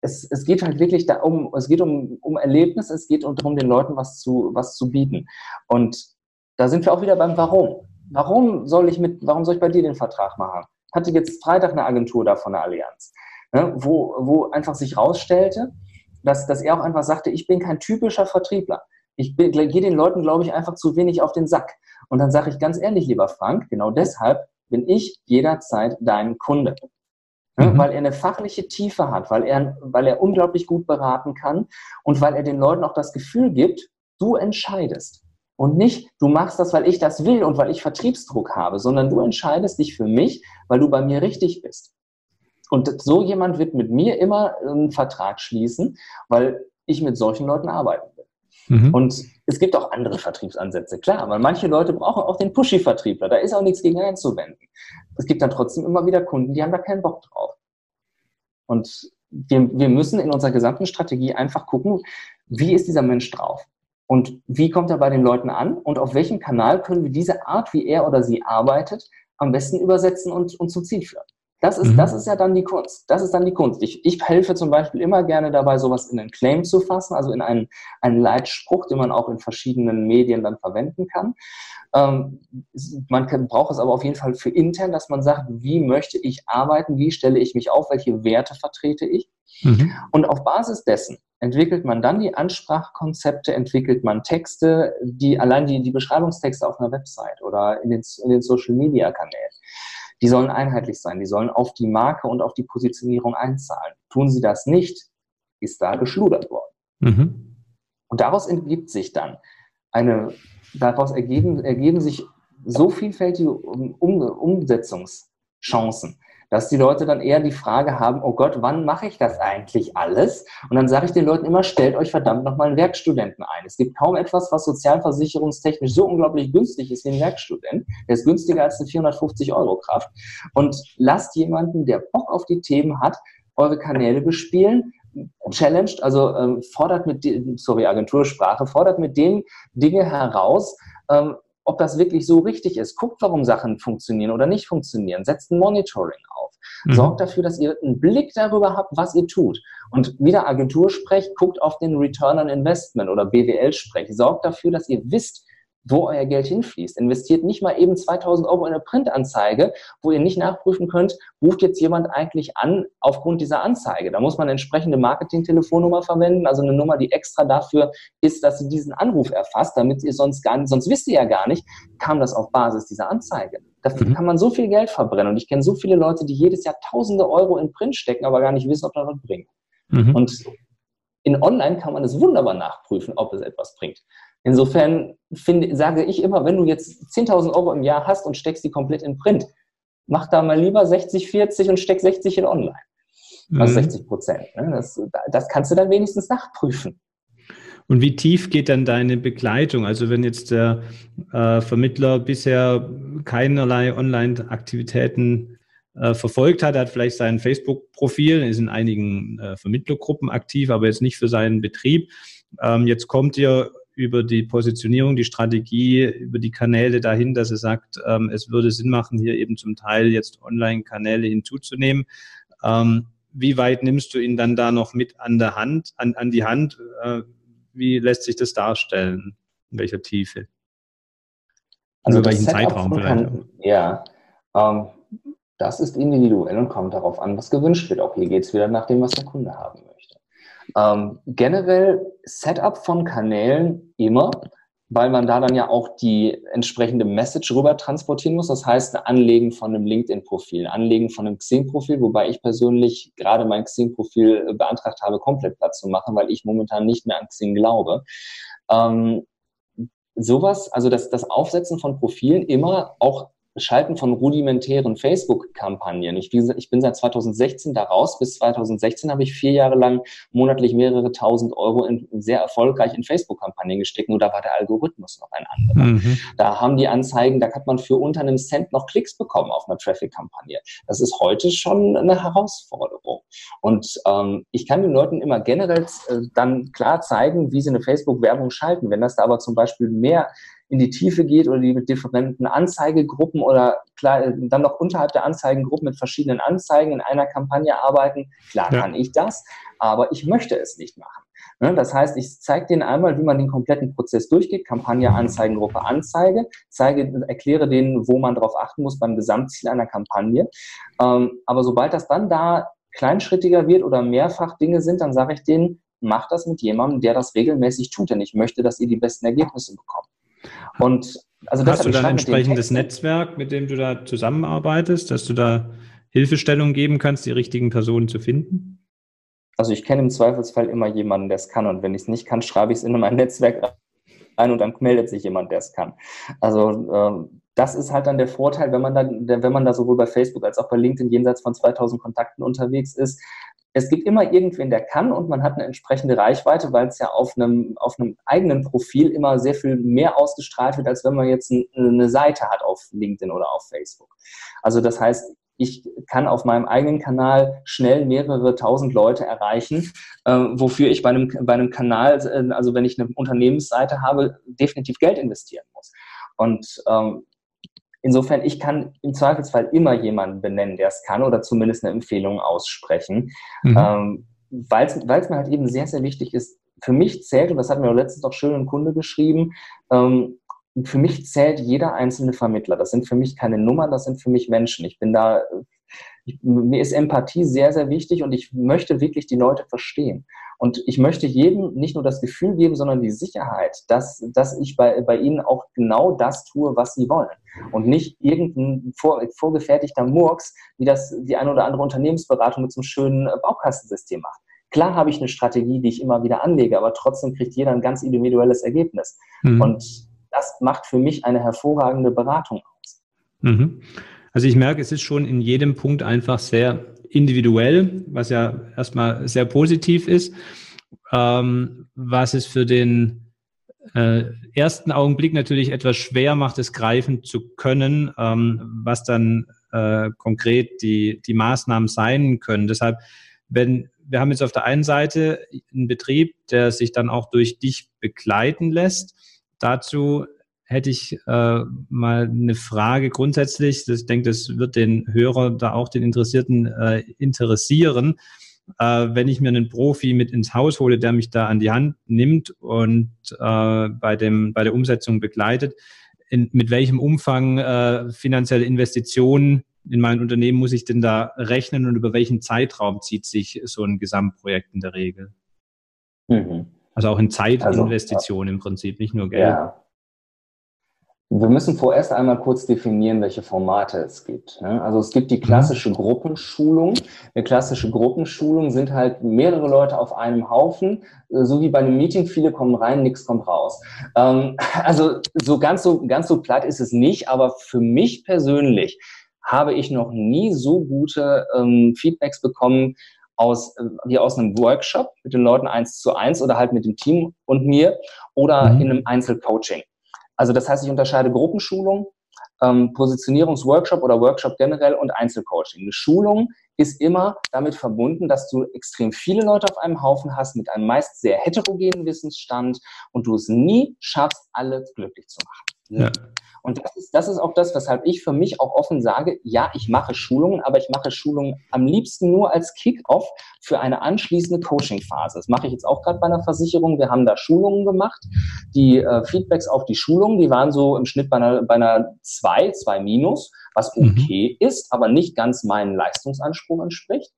es, es geht halt wirklich da um, es geht um, um Erlebnis, es geht darum, den Leuten was zu, was zu bieten. Und da sind wir auch wieder beim Warum. Warum soll ich mit, warum soll ich bei dir den Vertrag machen? Hatte jetzt Freitag eine Agentur da von der Allianz, ne, wo, wo einfach sich rausstellte, dass, dass er auch einfach sagte, ich bin kein typischer Vertriebler. Ich gehe den Leuten, glaube ich, einfach zu wenig auf den Sack. Und dann sage ich ganz ehrlich, lieber Frank, genau deshalb bin ich jederzeit dein Kunde. Mhm. Weil er eine fachliche Tiefe hat, weil er, weil er unglaublich gut beraten kann und weil er den Leuten auch das Gefühl gibt, du entscheidest. Und nicht, du machst das, weil ich das will und weil ich Vertriebsdruck habe, sondern du entscheidest dich für mich, weil du bei mir richtig bist. Und so jemand wird mit mir immer einen Vertrag schließen, weil ich mit solchen Leuten arbeiten will. Mhm. Und es gibt auch andere Vertriebsansätze, klar, weil manche Leute brauchen auch den Pushy-Vertriebler, da ist auch nichts gegen einzuwenden. Es gibt dann trotzdem immer wieder Kunden, die haben da keinen Bock drauf. Und wir, wir müssen in unserer gesamten Strategie einfach gucken, wie ist dieser Mensch drauf? Und wie kommt er bei den Leuten an? Und auf welchem Kanal können wir diese Art, wie er oder sie arbeitet, am besten übersetzen und, und zum Ziel führen? Das ist, mhm. das ist ja dann die Kunst. Das ist dann die Kunst. Ich, ich helfe zum Beispiel immer gerne dabei, sowas in einen Claim zu fassen, also in einen, einen Leitspruch, den man auch in verschiedenen Medien dann verwenden kann. Ähm, man kann, braucht es aber auf jeden Fall für intern, dass man sagt, wie möchte ich arbeiten, wie stelle ich mich auf, welche Werte vertrete ich. Mhm. Und auf Basis dessen entwickelt man dann die Ansprachkonzepte, entwickelt man Texte, die allein die, die Beschreibungstexte auf einer Website oder in den, in den Social Media Kanälen die sollen einheitlich sein, die sollen auf die Marke und auf die Positionierung einzahlen. Tun sie das nicht, ist da geschludert worden. Mhm. Und daraus ergibt sich dann eine, daraus ergeben, ergeben sich so vielfältige um, Umsetzungschancen, dass die Leute dann eher die Frage haben, oh Gott, wann mache ich das eigentlich alles? Und dann sage ich den Leuten immer, stellt euch verdammt nochmal einen Werkstudenten ein. Es gibt kaum etwas, was sozialversicherungstechnisch so unglaublich günstig ist wie ein Werkstudent. Der ist günstiger als eine 450 Euro Kraft. Und lasst jemanden, der Bock auf die Themen hat, eure Kanäle bespielen, challenged, also ähm, fordert mit, sorry, Agentursprache, fordert mit dem Dinge heraus, ähm, ob das wirklich so richtig ist. Guckt, warum Sachen funktionieren oder nicht funktionieren. Setzt ein Monitoring auf. Mhm. Sorgt dafür, dass ihr einen Blick darüber habt, was ihr tut. Und wieder Agentur sprecht, guckt auf den Return on Investment oder BWL sprecht. Sorgt dafür, dass ihr wisst, wo euer Geld hinfließt. Investiert nicht mal eben 2000 Euro in eine Printanzeige, wo ihr nicht nachprüfen könnt, ruft jetzt jemand eigentlich an aufgrund dieser Anzeige. Da muss man eine entsprechende Marketing-Telefonnummer verwenden, also eine Nummer, die extra dafür ist, dass sie diesen Anruf erfasst, damit ihr sonst gar nicht, sonst wisst ihr ja gar nicht, kam das auf Basis dieser Anzeige. Dafür mhm. kann man so viel Geld verbrennen. Und ich kenne so viele Leute, die jedes Jahr tausende Euro in Print stecken, aber gar nicht wissen, ob das was bringt. Mhm. Und in Online kann man es wunderbar nachprüfen, ob es etwas bringt. Insofern finde, sage ich immer, wenn du jetzt 10.000 Euro im Jahr hast und steckst die komplett in Print, mach da mal lieber 60, 40 und steck 60 in Online. Also 60 mhm. Prozent. Ne? Das, das kannst du dann wenigstens nachprüfen. Und wie tief geht dann deine Begleitung? Also wenn jetzt der äh, Vermittler bisher keinerlei Online-Aktivitäten äh, verfolgt hat, er hat vielleicht sein Facebook-Profil, ist in einigen äh, Vermittlergruppen aktiv, aber jetzt nicht für seinen Betrieb. Ähm, jetzt kommt ihr über die Positionierung, die Strategie, über die Kanäle dahin, dass er sagt, ähm, es würde Sinn machen, hier eben zum Teil jetzt Online-Kanäle hinzuzunehmen. Ähm, wie weit nimmst du ihn dann da noch mit an der Hand, an, an die Hand? Äh, wie lässt sich das darstellen? In welcher Tiefe? Also, also welchen Zeitraum vielleicht? Kann, ja, ähm, das ist individuell und kommt darauf an, was gewünscht wird. Auch hier geht es wieder nach dem, was der Kunde haben möchte. Ähm, generell Setup von Kanälen immer, weil man da dann ja auch die entsprechende Message rüber transportieren muss. Das heißt, Anlegen von einem LinkedIn-Profil, Anlegen von einem Xing-Profil, wobei ich persönlich gerade mein Xing-Profil beantragt habe, komplett platt zu machen, weil ich momentan nicht mehr an Xing glaube. Ähm, sowas, also das, das Aufsetzen von Profilen immer auch Schalten von rudimentären Facebook-Kampagnen. Ich, ich, bin seit 2016 da raus. Bis 2016 habe ich vier Jahre lang monatlich mehrere tausend Euro in, sehr erfolgreich in Facebook-Kampagnen gesteckt. Nur da war der Algorithmus noch ein anderer. Mhm. Da haben die Anzeigen, da hat man für unter einem Cent noch Klicks bekommen auf einer Traffic-Kampagne. Das ist heute schon eine Herausforderung. Und ähm, ich kann den Leuten immer generell äh, dann klar zeigen, wie sie eine Facebook-Werbung schalten. Wenn das da aber zum Beispiel mehr in die Tiefe geht oder die mit differenten Anzeigegruppen oder klar, dann noch unterhalb der Anzeigengruppen mit verschiedenen Anzeigen in einer Kampagne arbeiten. Klar ja. kann ich das, aber ich möchte es nicht machen. Ne, das heißt, ich zeige denen einmal, wie man den kompletten Prozess durchgeht, Kampagne, Anzeigengruppe, Anzeige, zeige, erkläre denen, wo man darauf achten muss beim Gesamtziel einer Kampagne. Ähm, aber sobald das dann da kleinschrittiger wird oder mehrfach Dinge sind, dann sage ich denen, mach das mit jemandem, der das regelmäßig tut, denn ich möchte, dass ihr die besten Ergebnisse bekommt. Und also Hast du dann ein entsprechendes Netzwerk, mit dem du da zusammenarbeitest, dass du da Hilfestellung geben kannst, die richtigen Personen zu finden? Also ich kenne im Zweifelsfall immer jemanden, der es kann. Und wenn ich es nicht kann, schreibe ich es in mein Netzwerk ein und dann meldet sich jemand, der es kann. Also ähm, das ist halt dann der Vorteil, wenn man da, wenn man da sowohl bei Facebook als auch bei LinkedIn jenseits von 2000 Kontakten unterwegs ist. Es gibt immer irgendwen, der kann und man hat eine entsprechende Reichweite, weil es ja auf einem, auf einem eigenen Profil immer sehr viel mehr ausgestrahlt wird, als wenn man jetzt eine Seite hat auf LinkedIn oder auf Facebook. Also das heißt, ich kann auf meinem eigenen Kanal schnell mehrere tausend Leute erreichen, äh, wofür ich bei einem, bei einem Kanal, äh, also wenn ich eine Unternehmensseite habe, definitiv Geld investieren muss. Und ähm, insofern, ich kann im Zweifelsfall immer jemanden benennen, der es kann oder zumindest eine Empfehlung aussprechen, mhm. ähm, weil es mir halt eben sehr, sehr wichtig ist. Für mich zählt, und das hat mir auch letztens auch schön ein Kunde geschrieben, ähm, für mich zählt jeder einzelne Vermittler. Das sind für mich keine Nummern, das sind für mich Menschen. Ich bin da, ich, mir ist Empathie sehr, sehr wichtig und ich möchte wirklich die Leute verstehen. Und ich möchte jedem nicht nur das Gefühl geben, sondern die Sicherheit, dass, dass ich bei, bei ihnen auch genau das tue, was sie wollen. Und nicht irgendein vor, vorgefertigter Murks, wie das die eine oder andere Unternehmensberatung mit so einem schönen Baukastensystem macht. Klar habe ich eine Strategie, die ich immer wieder anlege, aber trotzdem kriegt jeder ein ganz individuelles Ergebnis. Mhm. Und das macht für mich eine hervorragende Beratung aus. Mhm. Also ich merke, es ist schon in jedem Punkt einfach sehr individuell, was ja erstmal sehr positiv ist, ähm, was es für den äh, ersten Augenblick natürlich etwas schwer macht, es greifen zu können, ähm, was dann äh, konkret die, die Maßnahmen sein können. Deshalb, wenn wir haben jetzt auf der einen Seite einen Betrieb, der sich dann auch durch dich begleiten lässt, Dazu hätte ich äh, mal eine Frage grundsätzlich. Ich denke, das wird den Hörer, da auch den Interessierten äh, interessieren. Äh, wenn ich mir einen Profi mit ins Haus hole, der mich da an die Hand nimmt und äh, bei, dem, bei der Umsetzung begleitet, in, mit welchem Umfang äh, finanzielle Investitionen in mein Unternehmen muss ich denn da rechnen und über welchen Zeitraum zieht sich so ein Gesamtprojekt in der Regel? Mhm. Also auch in Zeitinvestitionen also, im Prinzip, nicht nur Geld. Ja. Wir müssen vorerst einmal kurz definieren, welche Formate es gibt. Also es gibt die klassische mhm. Gruppenschulung. Eine klassische Gruppenschulung sind halt mehrere Leute auf einem Haufen, äh, so wie bei einem Meeting, viele kommen rein, nichts kommt raus. Ähm, also so ganz so ganz so platt ist es nicht, aber für mich persönlich habe ich noch nie so gute ähm, Feedbacks bekommen aus, äh, wie aus einem Workshop mit den Leuten eins zu eins oder halt mit dem Team und mir oder mhm. in einem Einzelcoaching. Also das heißt, ich unterscheide Gruppenschulung, ähm, Positionierungsworkshop oder Workshop generell und Einzelcoaching. Eine Schulung ist immer damit verbunden, dass du extrem viele Leute auf einem Haufen hast mit einem meist sehr heterogenen Wissensstand und du es nie schaffst, alle glücklich zu machen. Ja. Und das ist, das ist auch das, weshalb ich für mich auch offen sage, ja, ich mache Schulungen, aber ich mache Schulungen am liebsten nur als Kick-off für eine anschließende Coaching-Phase. Das mache ich jetzt auch gerade bei einer Versicherung. Wir haben da Schulungen gemacht. Die äh, Feedbacks auf die Schulungen, die waren so im Schnitt bei einer, bei einer 2, 2 minus, was mhm. okay mhm. ist, aber nicht ganz meinen Leistungsanspruch entspricht.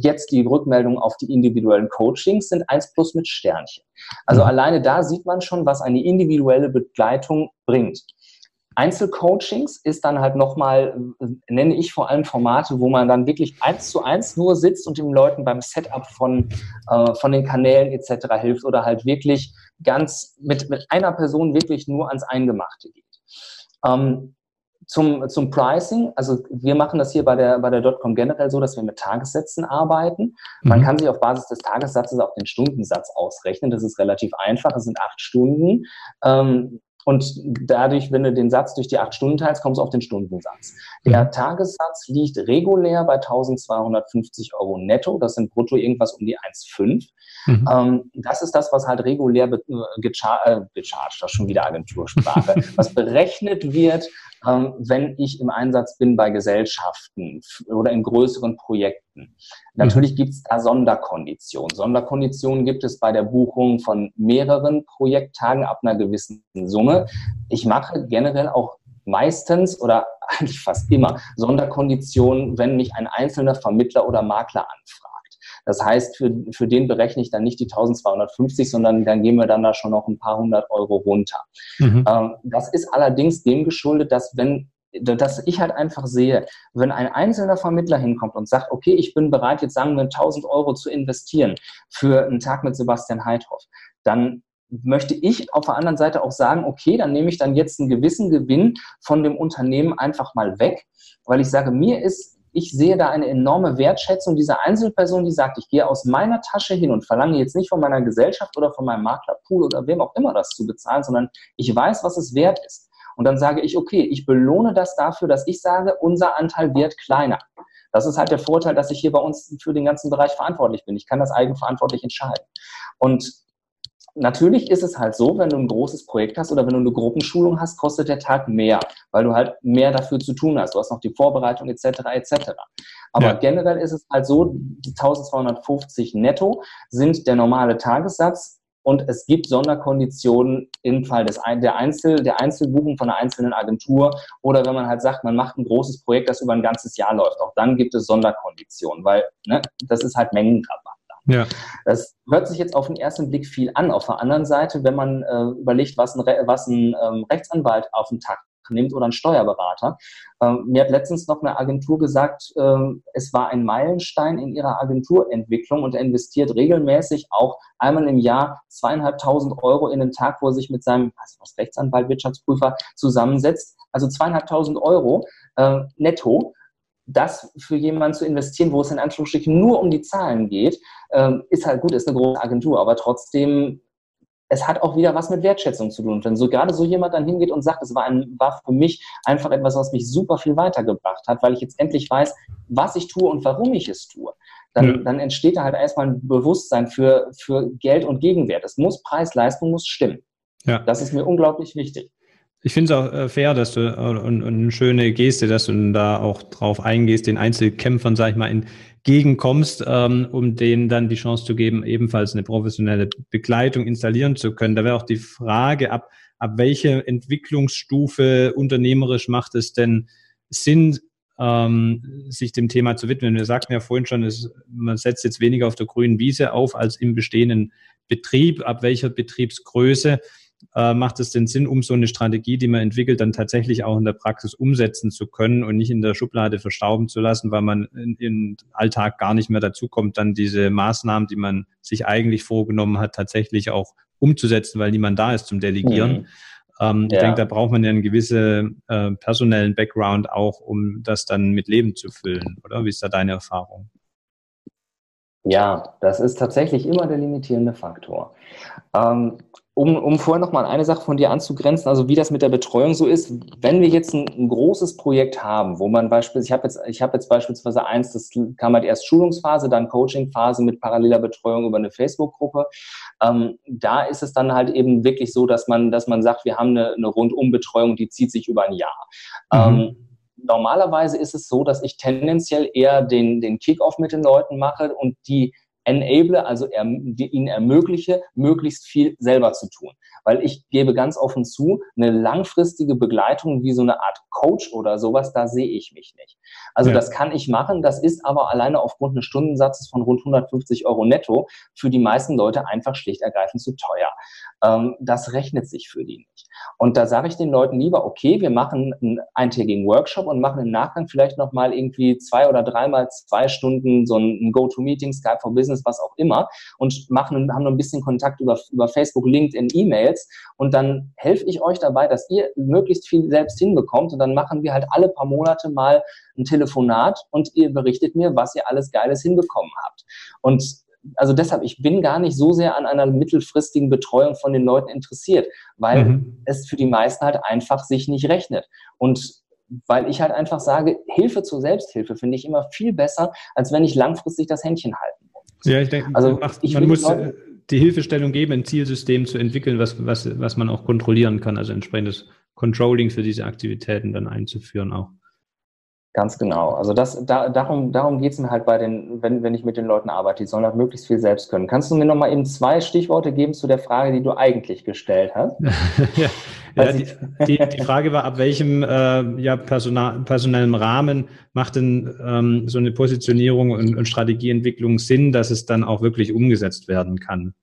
Jetzt die Rückmeldung auf die individuellen Coachings sind 1 plus mit Sternchen. Also mhm. alleine da sieht man schon, was eine individuelle Begleitung bringt. Einzelcoachings ist dann halt nochmal, nenne ich vor allem Formate, wo man dann wirklich eins zu eins nur sitzt und den Leuten beim Setup von, äh, von den Kanälen etc. hilft oder halt wirklich ganz mit, mit einer Person wirklich nur ans Eingemachte geht. Ähm, zum, zum Pricing, also wir machen das hier bei der, bei der Dotcom generell so, dass wir mit Tagessätzen arbeiten. Man mhm. kann sich auf Basis des Tagessatzes auch den Stundensatz ausrechnen. Das ist relativ einfach. Es sind acht Stunden. Ähm, Und dadurch, wenn du den Satz durch die acht Stunden teilst, kommst du auf den Stundensatz. Der mhm. Tagessatz liegt regulär bei 1250 Euro netto. Das sind brutto irgendwas um die 1,5. Mhm. Ähm, das ist das, was halt regulär äh, gechar äh, gecharged, das ist schon wieder Agentursprache, was berechnet wird, wenn ich im Einsatz bin bei Gesellschaften oder in größeren Projekten. Natürlich mhm. gibt es da Sonderkonditionen. Sonderkonditionen gibt es bei der Buchung von mehreren Projekttagen ab einer gewissen Summe. Ich mache generell auch meistens oder eigentlich fast immer Sonderkonditionen, wenn mich ein einzelner Vermittler oder Makler anfragt. Das heißt, für, für den berechne ich dann nicht die 1250, sondern dann gehen wir dann da schon noch ein paar hundert Euro runter. Mhm. Ähm, das ist allerdings dem geschuldet, dass wenn dass ich halt einfach sehe, wenn ein einzelner Vermittler hinkommt und sagt, okay, ich bin bereit, jetzt sagen wir 1000 Euro zu investieren für einen Tag mit Sebastian Heidhoff, dann möchte ich auf der anderen Seite auch sagen, okay, dann nehme ich dann jetzt einen gewissen Gewinn von dem Unternehmen einfach mal weg, weil ich sage, mir ist ich sehe da eine enorme Wertschätzung dieser Einzelperson, die sagt, ich gehe aus meiner Tasche hin und verlange jetzt nicht von meiner Gesellschaft oder von meinem Maklerpool oder wem auch immer das zu bezahlen, sondern ich weiß, was es wert ist. Und dann sage ich, okay, ich belohne das dafür, dass ich sage, unser Anteil wird kleiner. Das ist halt der Vorteil, dass ich hier bei uns für den ganzen Bereich verantwortlich bin. Ich kann das eigenverantwortlich entscheiden. Und natürlich ist es halt so, wenn du ein großes Projekt hast oder wenn du eine Gruppenschulung hast, kostet der Tag mehr, weil du halt mehr dafür zu tun hast. Du hast noch die Vorbereitung etc. etc. Aber ja. generell ist es halt so, die 1250 netto sind der normale Tagessatz und es gibt Sonderkonditionen im Fall des, der, Einzel, der Einzelbuchung von einer einzelnen Agentur oder wenn man halt sagt, man macht ein großes Projekt, das über ein ganzes Jahr läuft. Auch dann gibt es Sonderkonditionen, weil ne, das ist halt Mengenrabatt. Ja. Das hört sich jetzt auf den ersten Blick viel an. Auf der anderen Seite, wenn man äh, überlegt, was ein, Re was ein ähm, Rechtsanwalt auf den Tag nimmt oder ein Steuerberater. Ähm, mir hat letztens noch eine Agentur gesagt, ähm, es war ein Meilenstein in ihrer Agenturentwicklung und er investiert regelmäßig auch einmal im Jahr zweieinhalbtausend Euro in den Tag, wo er sich mit seinem was, Rechtsanwalt, Wirtschaftsprüfer zusammensetzt. Also zweieinhalbtausend Euro äh, netto das für jemanden zu investieren, wo es in Anführungsstrichen nur um die Zahlen geht, ähm, ist halt gut, ist eine große Agentur, aber trotzdem, es hat auch wieder was mit Wertschätzung zu tun. Und wenn so gerade so jemand dann hingeht und sagt, es war, ein, war für mich einfach etwas, was mich super viel weitergebracht hat, weil ich jetzt endlich weiß, was ich tue und warum ich es tue, dann, ja. dann entsteht da halt erstmal ein Bewusstsein für, für Geld und Gegenwert. Es muss Preis, Leistung muss stimmen. Ja. Das ist mir unglaublich wichtig. Ich finde es auch äh, fair, dass du und, und eine schöne Geste, dass du da auch drauf eingehst, den Einzelkämpfern, sag ich mal, entgegenkommst, ähm, um denen dann die Chance zu geben, ebenfalls eine professionelle Begleitung installieren zu können. Da wäre auch die Frage, ab, ab welche Entwicklungsstufe unternehmerisch macht es denn Sinn, ähm, sich dem Thema zu widmen. Wir sagten ja vorhin schon, es, man setzt jetzt weniger auf der grünen Wiese auf als im bestehenden Betrieb. Ab welcher Betriebsgröße äh, macht es den Sinn, um so eine Strategie, die man entwickelt, dann tatsächlich auch in der Praxis umsetzen zu können und nicht in der Schublade verstauben zu lassen, weil man in, in Alltag gar nicht mehr dazu kommt, dann diese Maßnahmen, die man sich eigentlich vorgenommen hat, tatsächlich auch umzusetzen, weil niemand da ist zum Delegieren. Mhm. Ähm, ja. Ich denke, da braucht man ja einen gewissen äh, personellen Background auch, um das dann mit Leben zu füllen, oder? Wie ist da deine Erfahrung? Ja, das ist tatsächlich immer der limitierende Faktor. Ähm, um, um vorher noch mal eine Sache von dir anzugrenzen, also wie das mit der Betreuung so ist, wenn wir jetzt ein, ein großes Projekt haben, wo man beispielsweise, ich habe jetzt, ich habe jetzt beispielsweise eins, das kam halt erst Schulungsphase, dann Coachingphase mit paralleler Betreuung über eine Facebook-Gruppe. Ähm, da ist es dann halt eben wirklich so, dass man, dass man sagt, wir haben eine, eine Rundumbetreuung, die zieht sich über ein Jahr. Mhm. Ähm, normalerweise ist es so, dass ich tendenziell eher den, den Kick-off mit den Leuten mache und die enable, also er, ihnen ermögliche, möglichst viel selber zu tun. Weil ich gebe ganz offen zu, eine langfristige Begleitung wie so eine Art Coach oder sowas, da sehe ich mich nicht. Also ja. das kann ich machen, das ist aber alleine aufgrund eines Stundensatzes von rund 150 Euro netto für die meisten Leute einfach schlicht ergreifend zu teuer. Ähm, das rechnet sich für die nicht. Und da sage ich den Leuten lieber, okay, wir machen einen eintägigen Workshop und machen im Nachgang vielleicht nochmal irgendwie zwei oder dreimal zwei Stunden so ein Go-To-Meeting, Skype for Business, was auch immer und machen, haben noch ein bisschen Kontakt über, über Facebook, LinkedIn, E-Mails und dann helfe ich euch dabei, dass ihr möglichst viel selbst hinbekommt und dann machen wir halt alle paar Monate mal ein Telefonat und ihr berichtet mir, was ihr alles Geiles hinbekommen habt. Und also deshalb, ich bin gar nicht so sehr an einer mittelfristigen Betreuung von den Leuten interessiert, weil mhm. es für die meisten halt einfach sich nicht rechnet. Und weil ich halt einfach sage, Hilfe zur Selbsthilfe finde ich immer viel besser, als wenn ich langfristig das Händchen halten muss. Ja, ich denke, also ich man muss Leute, die Hilfestellung geben, ein Zielsystem zu entwickeln, was, was, was man auch kontrollieren kann, also entsprechendes Controlling für diese Aktivitäten dann einzuführen auch. Ganz genau. Also das, da, darum, darum geht es mir halt bei den, wenn, wenn ich mit den Leuten arbeite, die sollen halt möglichst viel selbst können. Kannst du mir nochmal eben zwei Stichworte geben zu der Frage, die du eigentlich gestellt hast? ja, ja die, die, die, Frage war, ab welchem äh, ja, Personal, personellen Rahmen macht denn ähm, so eine Positionierung und, und Strategieentwicklung Sinn, dass es dann auch wirklich umgesetzt werden kann?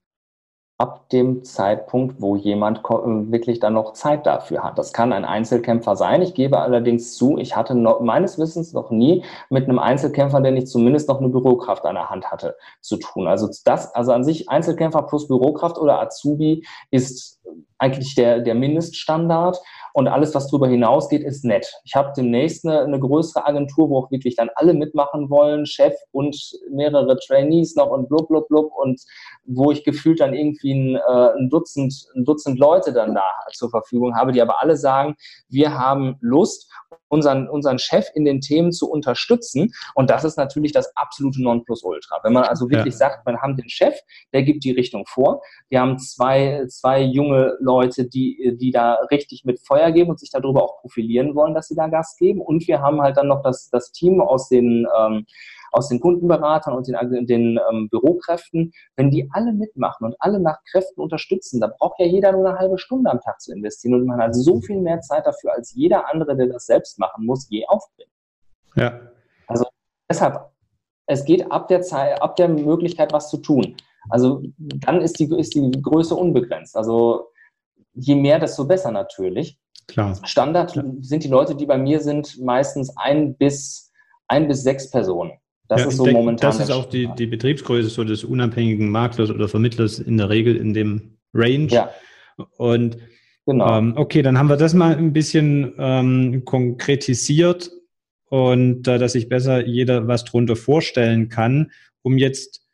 Ab dem Zeitpunkt, wo jemand äh, wirklich dann noch Zeit dafür hat. Das kann ein Einzelkämpfer sein. Ich gebe allerdings zu, ich hatte noch, meines Wissens noch nie mit einem Einzelkämpfer, der nicht zumindest noch eine Bürokraft an der Hand hatte, zu tun. Also das, also an sich Einzelkämpfer plus Bürokraft oder Azubi ist eigentlich der, der Mindeststandard. Und alles, was darüber hinausgeht, ist nett. Ich habe demnächst eine, eine größere Agentur, wo auch wirklich dann alle mitmachen wollen, Chef und mehrere Trainees noch und blub, blub, blub. Und wo ich gefühlt dann irgendwie ein, äh, ein, Dutzend, ein Dutzend Leute dann da zur Verfügung habe, die aber alle sagen, wir haben Lust, unseren, unseren Chef in den Themen zu unterstützen. Und das ist natürlich das absolute Nonplusultra. Wenn man also wirklich ja. sagt, man haben den Chef, der gibt die Richtung vor. Wir haben zwei, zwei junge Leute, die, die da richtig mit Feuer geben und sich darüber auch profilieren wollen, dass sie da Gas geben. Und wir haben halt dann noch das, das Team aus den ähm, aus den Kundenberatern und den, den ähm, Bürokräften, wenn die alle mitmachen und alle nach Kräften unterstützen, da braucht ja jeder nur eine halbe Stunde am Tag zu investieren und man hat so viel mehr Zeit dafür, als jeder andere, der das selbst machen muss, je aufbringt. Ja. Also deshalb, es geht ab der Zeit, ab der Möglichkeit, was zu tun. Also dann ist die, ist die Größe unbegrenzt. Also je mehr, desto besser natürlich. Klar. Standard Klar. sind die Leute, die bei mir sind, meistens ein bis, ein bis sechs Personen. Das ja, ist so denke, momentan. Das ist auch die, die Betriebsgröße so des unabhängigen Maklers oder Vermittlers in der Regel in dem Range. Ja. Und genau. Ähm, okay, dann haben wir das mal ein bisschen ähm, konkretisiert und äh, dass sich besser jeder was drunter vorstellen kann, um jetzt,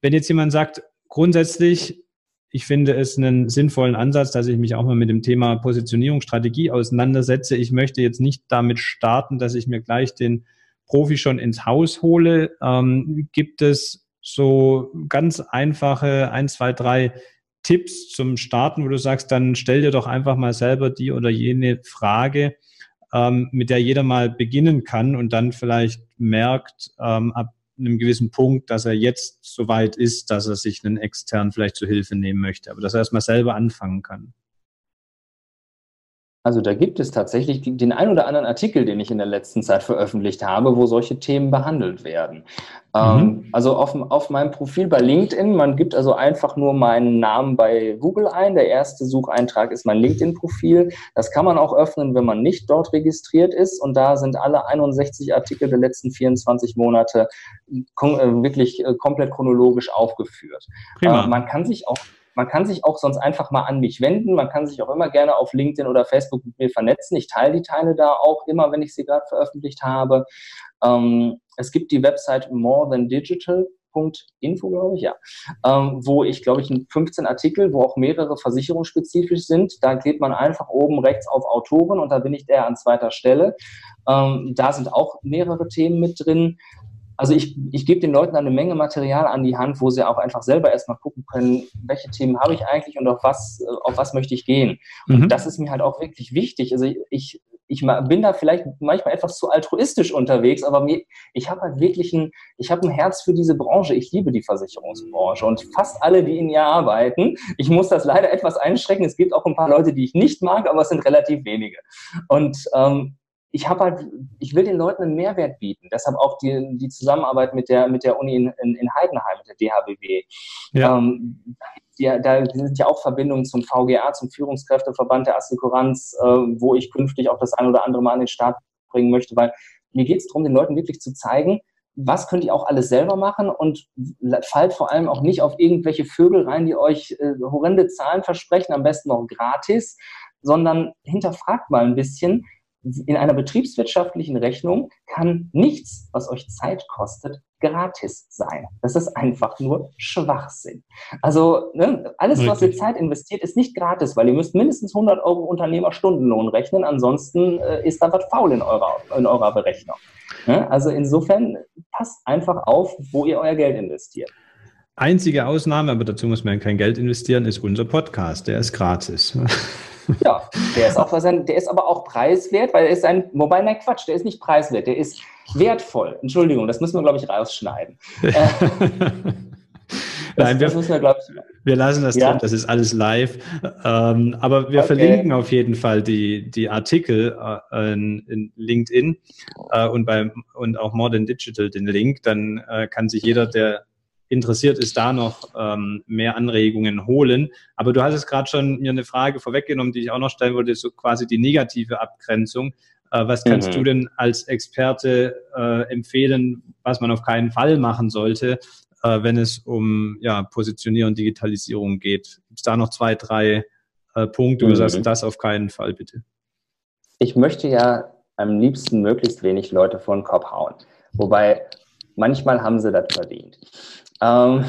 wenn jetzt jemand sagt, grundsätzlich, ich finde es einen sinnvollen Ansatz, dass ich mich auch mal mit dem Thema Positionierung, Strategie auseinandersetze. Ich möchte jetzt nicht damit starten, dass ich mir gleich den Profi schon ins Haus hole, ähm, gibt es so ganz einfache ein, zwei, drei Tipps zum Starten, wo du sagst, dann stell dir doch einfach mal selber die oder jene Frage, ähm, mit der jeder mal beginnen kann und dann vielleicht merkt ähm, ab einem gewissen Punkt, dass er jetzt so weit ist, dass er sich einen extern vielleicht zur Hilfe nehmen möchte, aber dass er erstmal selber anfangen kann. Also da gibt es tatsächlich den ein oder anderen Artikel, den ich in der letzten Zeit veröffentlicht habe, wo solche Themen behandelt werden. Ähm, mhm. also auf, auf, meinem Profil bei LinkedIn, man gibt also einfach nur meinen Namen bei Google ein. Der erste Sucheintrag ist mein LinkedIn-Profil. Das kann man auch öffnen, wenn man nicht dort registriert ist. Und da sind alle 61 Artikel der letzten 24 Monate äh, wirklich äh, komplett chronologisch aufgeführt. Prima. man kann sich auch man kann sich auch sonst einfach mal an mich wenden. Man kann sich auch immer gerne auf LinkedIn oder Facebook mit mir vernetzen. Ich teile die Teile da auch immer, wenn ich sie gerade veröffentlicht habe. Ähm, es gibt die Website More Than Digital. Info, glaube ich, ja, ähm, wo ich, glaube ich, 15 Artikel, wo auch mehrere versicherungsspezifisch sind. Da geht man einfach oben rechts auf Autoren und da bin ich der an zweiter Stelle. Ähm, da sind auch mehrere Themen mit drin. Also ich, ich gebe den Leuten eine Menge Material an die Hand, wo sie auch einfach selber erstmal gucken können, welche Themen habe ich eigentlich und auf was, auf was möchte ich gehen. Und mhm. das ist mir halt auch wirklich wichtig. Also ich, ich bin da vielleicht manchmal etwas zu altruistisch unterwegs, aber mir, ich habe halt wirklich ein, ich habe ein Herz für diese Branche. Ich liebe die Versicherungsbranche und fast alle, die in ihr arbeiten. Ich muss das leider etwas einschränken. Es gibt auch ein paar Leute, die ich nicht mag, aber es sind relativ wenige. Und ähm, ich habe halt, ich will den Leuten einen Mehrwert bieten. Deshalb auch die, die Zusammenarbeit mit der, mit der Uni in, in, in Heidenheim, mit der DHBW. Ja. Ähm, die, da sind ja auch Verbindungen zum VGA, zum Führungskräfteverband der Assekuranz, äh, wo ich künftig auch das ein oder andere Mal an den Start bringen möchte, weil mir geht es darum, den Leuten wirklich zu zeigen, was könnt ihr auch alles selber machen und fallt vor allem auch nicht auf irgendwelche Vögel rein, die euch äh, horrende Zahlen versprechen, am besten noch gratis, sondern hinterfragt mal ein bisschen, in einer betriebswirtschaftlichen Rechnung kann nichts, was euch Zeit kostet, gratis sein. Das ist einfach nur Schwachsinn. Also ne, alles, Richtig. was ihr Zeit investiert, ist nicht gratis, weil ihr müsst mindestens 100 Euro Unternehmerstundenlohn rechnen. Ansonsten äh, ist da was faul in eurer, in eurer Berechnung. Ne? Also insofern passt einfach auf, wo ihr euer Geld investiert. Einzige Ausnahme, aber dazu muss man kein Geld investieren, ist unser Podcast. Der ist gratis. Ja, der ist, auch, der ist aber auch preiswert, weil er ist ein, wobei, nein, Quatsch, der ist nicht preiswert, der ist wertvoll. Entschuldigung, das müssen wir, glaube ich, rausschneiden. Nein, wir, wir, wir, lassen das ja. drin, das ist alles live. Ähm, aber wir okay. verlinken auf jeden Fall die, die Artikel äh, in, in, LinkedIn äh, und, beim, und auch Modern Digital den Link. Dann äh, kann sich jeder, der interessiert ist, da noch ähm, mehr Anregungen holen. Aber du hast es gerade schon mir eine Frage vorweggenommen, die ich auch noch stellen wollte, so quasi die negative Abgrenzung. Äh, was kannst mhm. du denn als Experte äh, empfehlen, was man auf keinen Fall machen sollte, äh, wenn es um ja, Positionierung und Digitalisierung geht? Gibt es da noch zwei, drei äh, Punkte, wo mhm. du sagst, mhm. das auf keinen Fall bitte? Ich möchte ja am liebsten möglichst wenig Leute vor den Kopf hauen. Wobei manchmal haben sie das verdient. Ähm,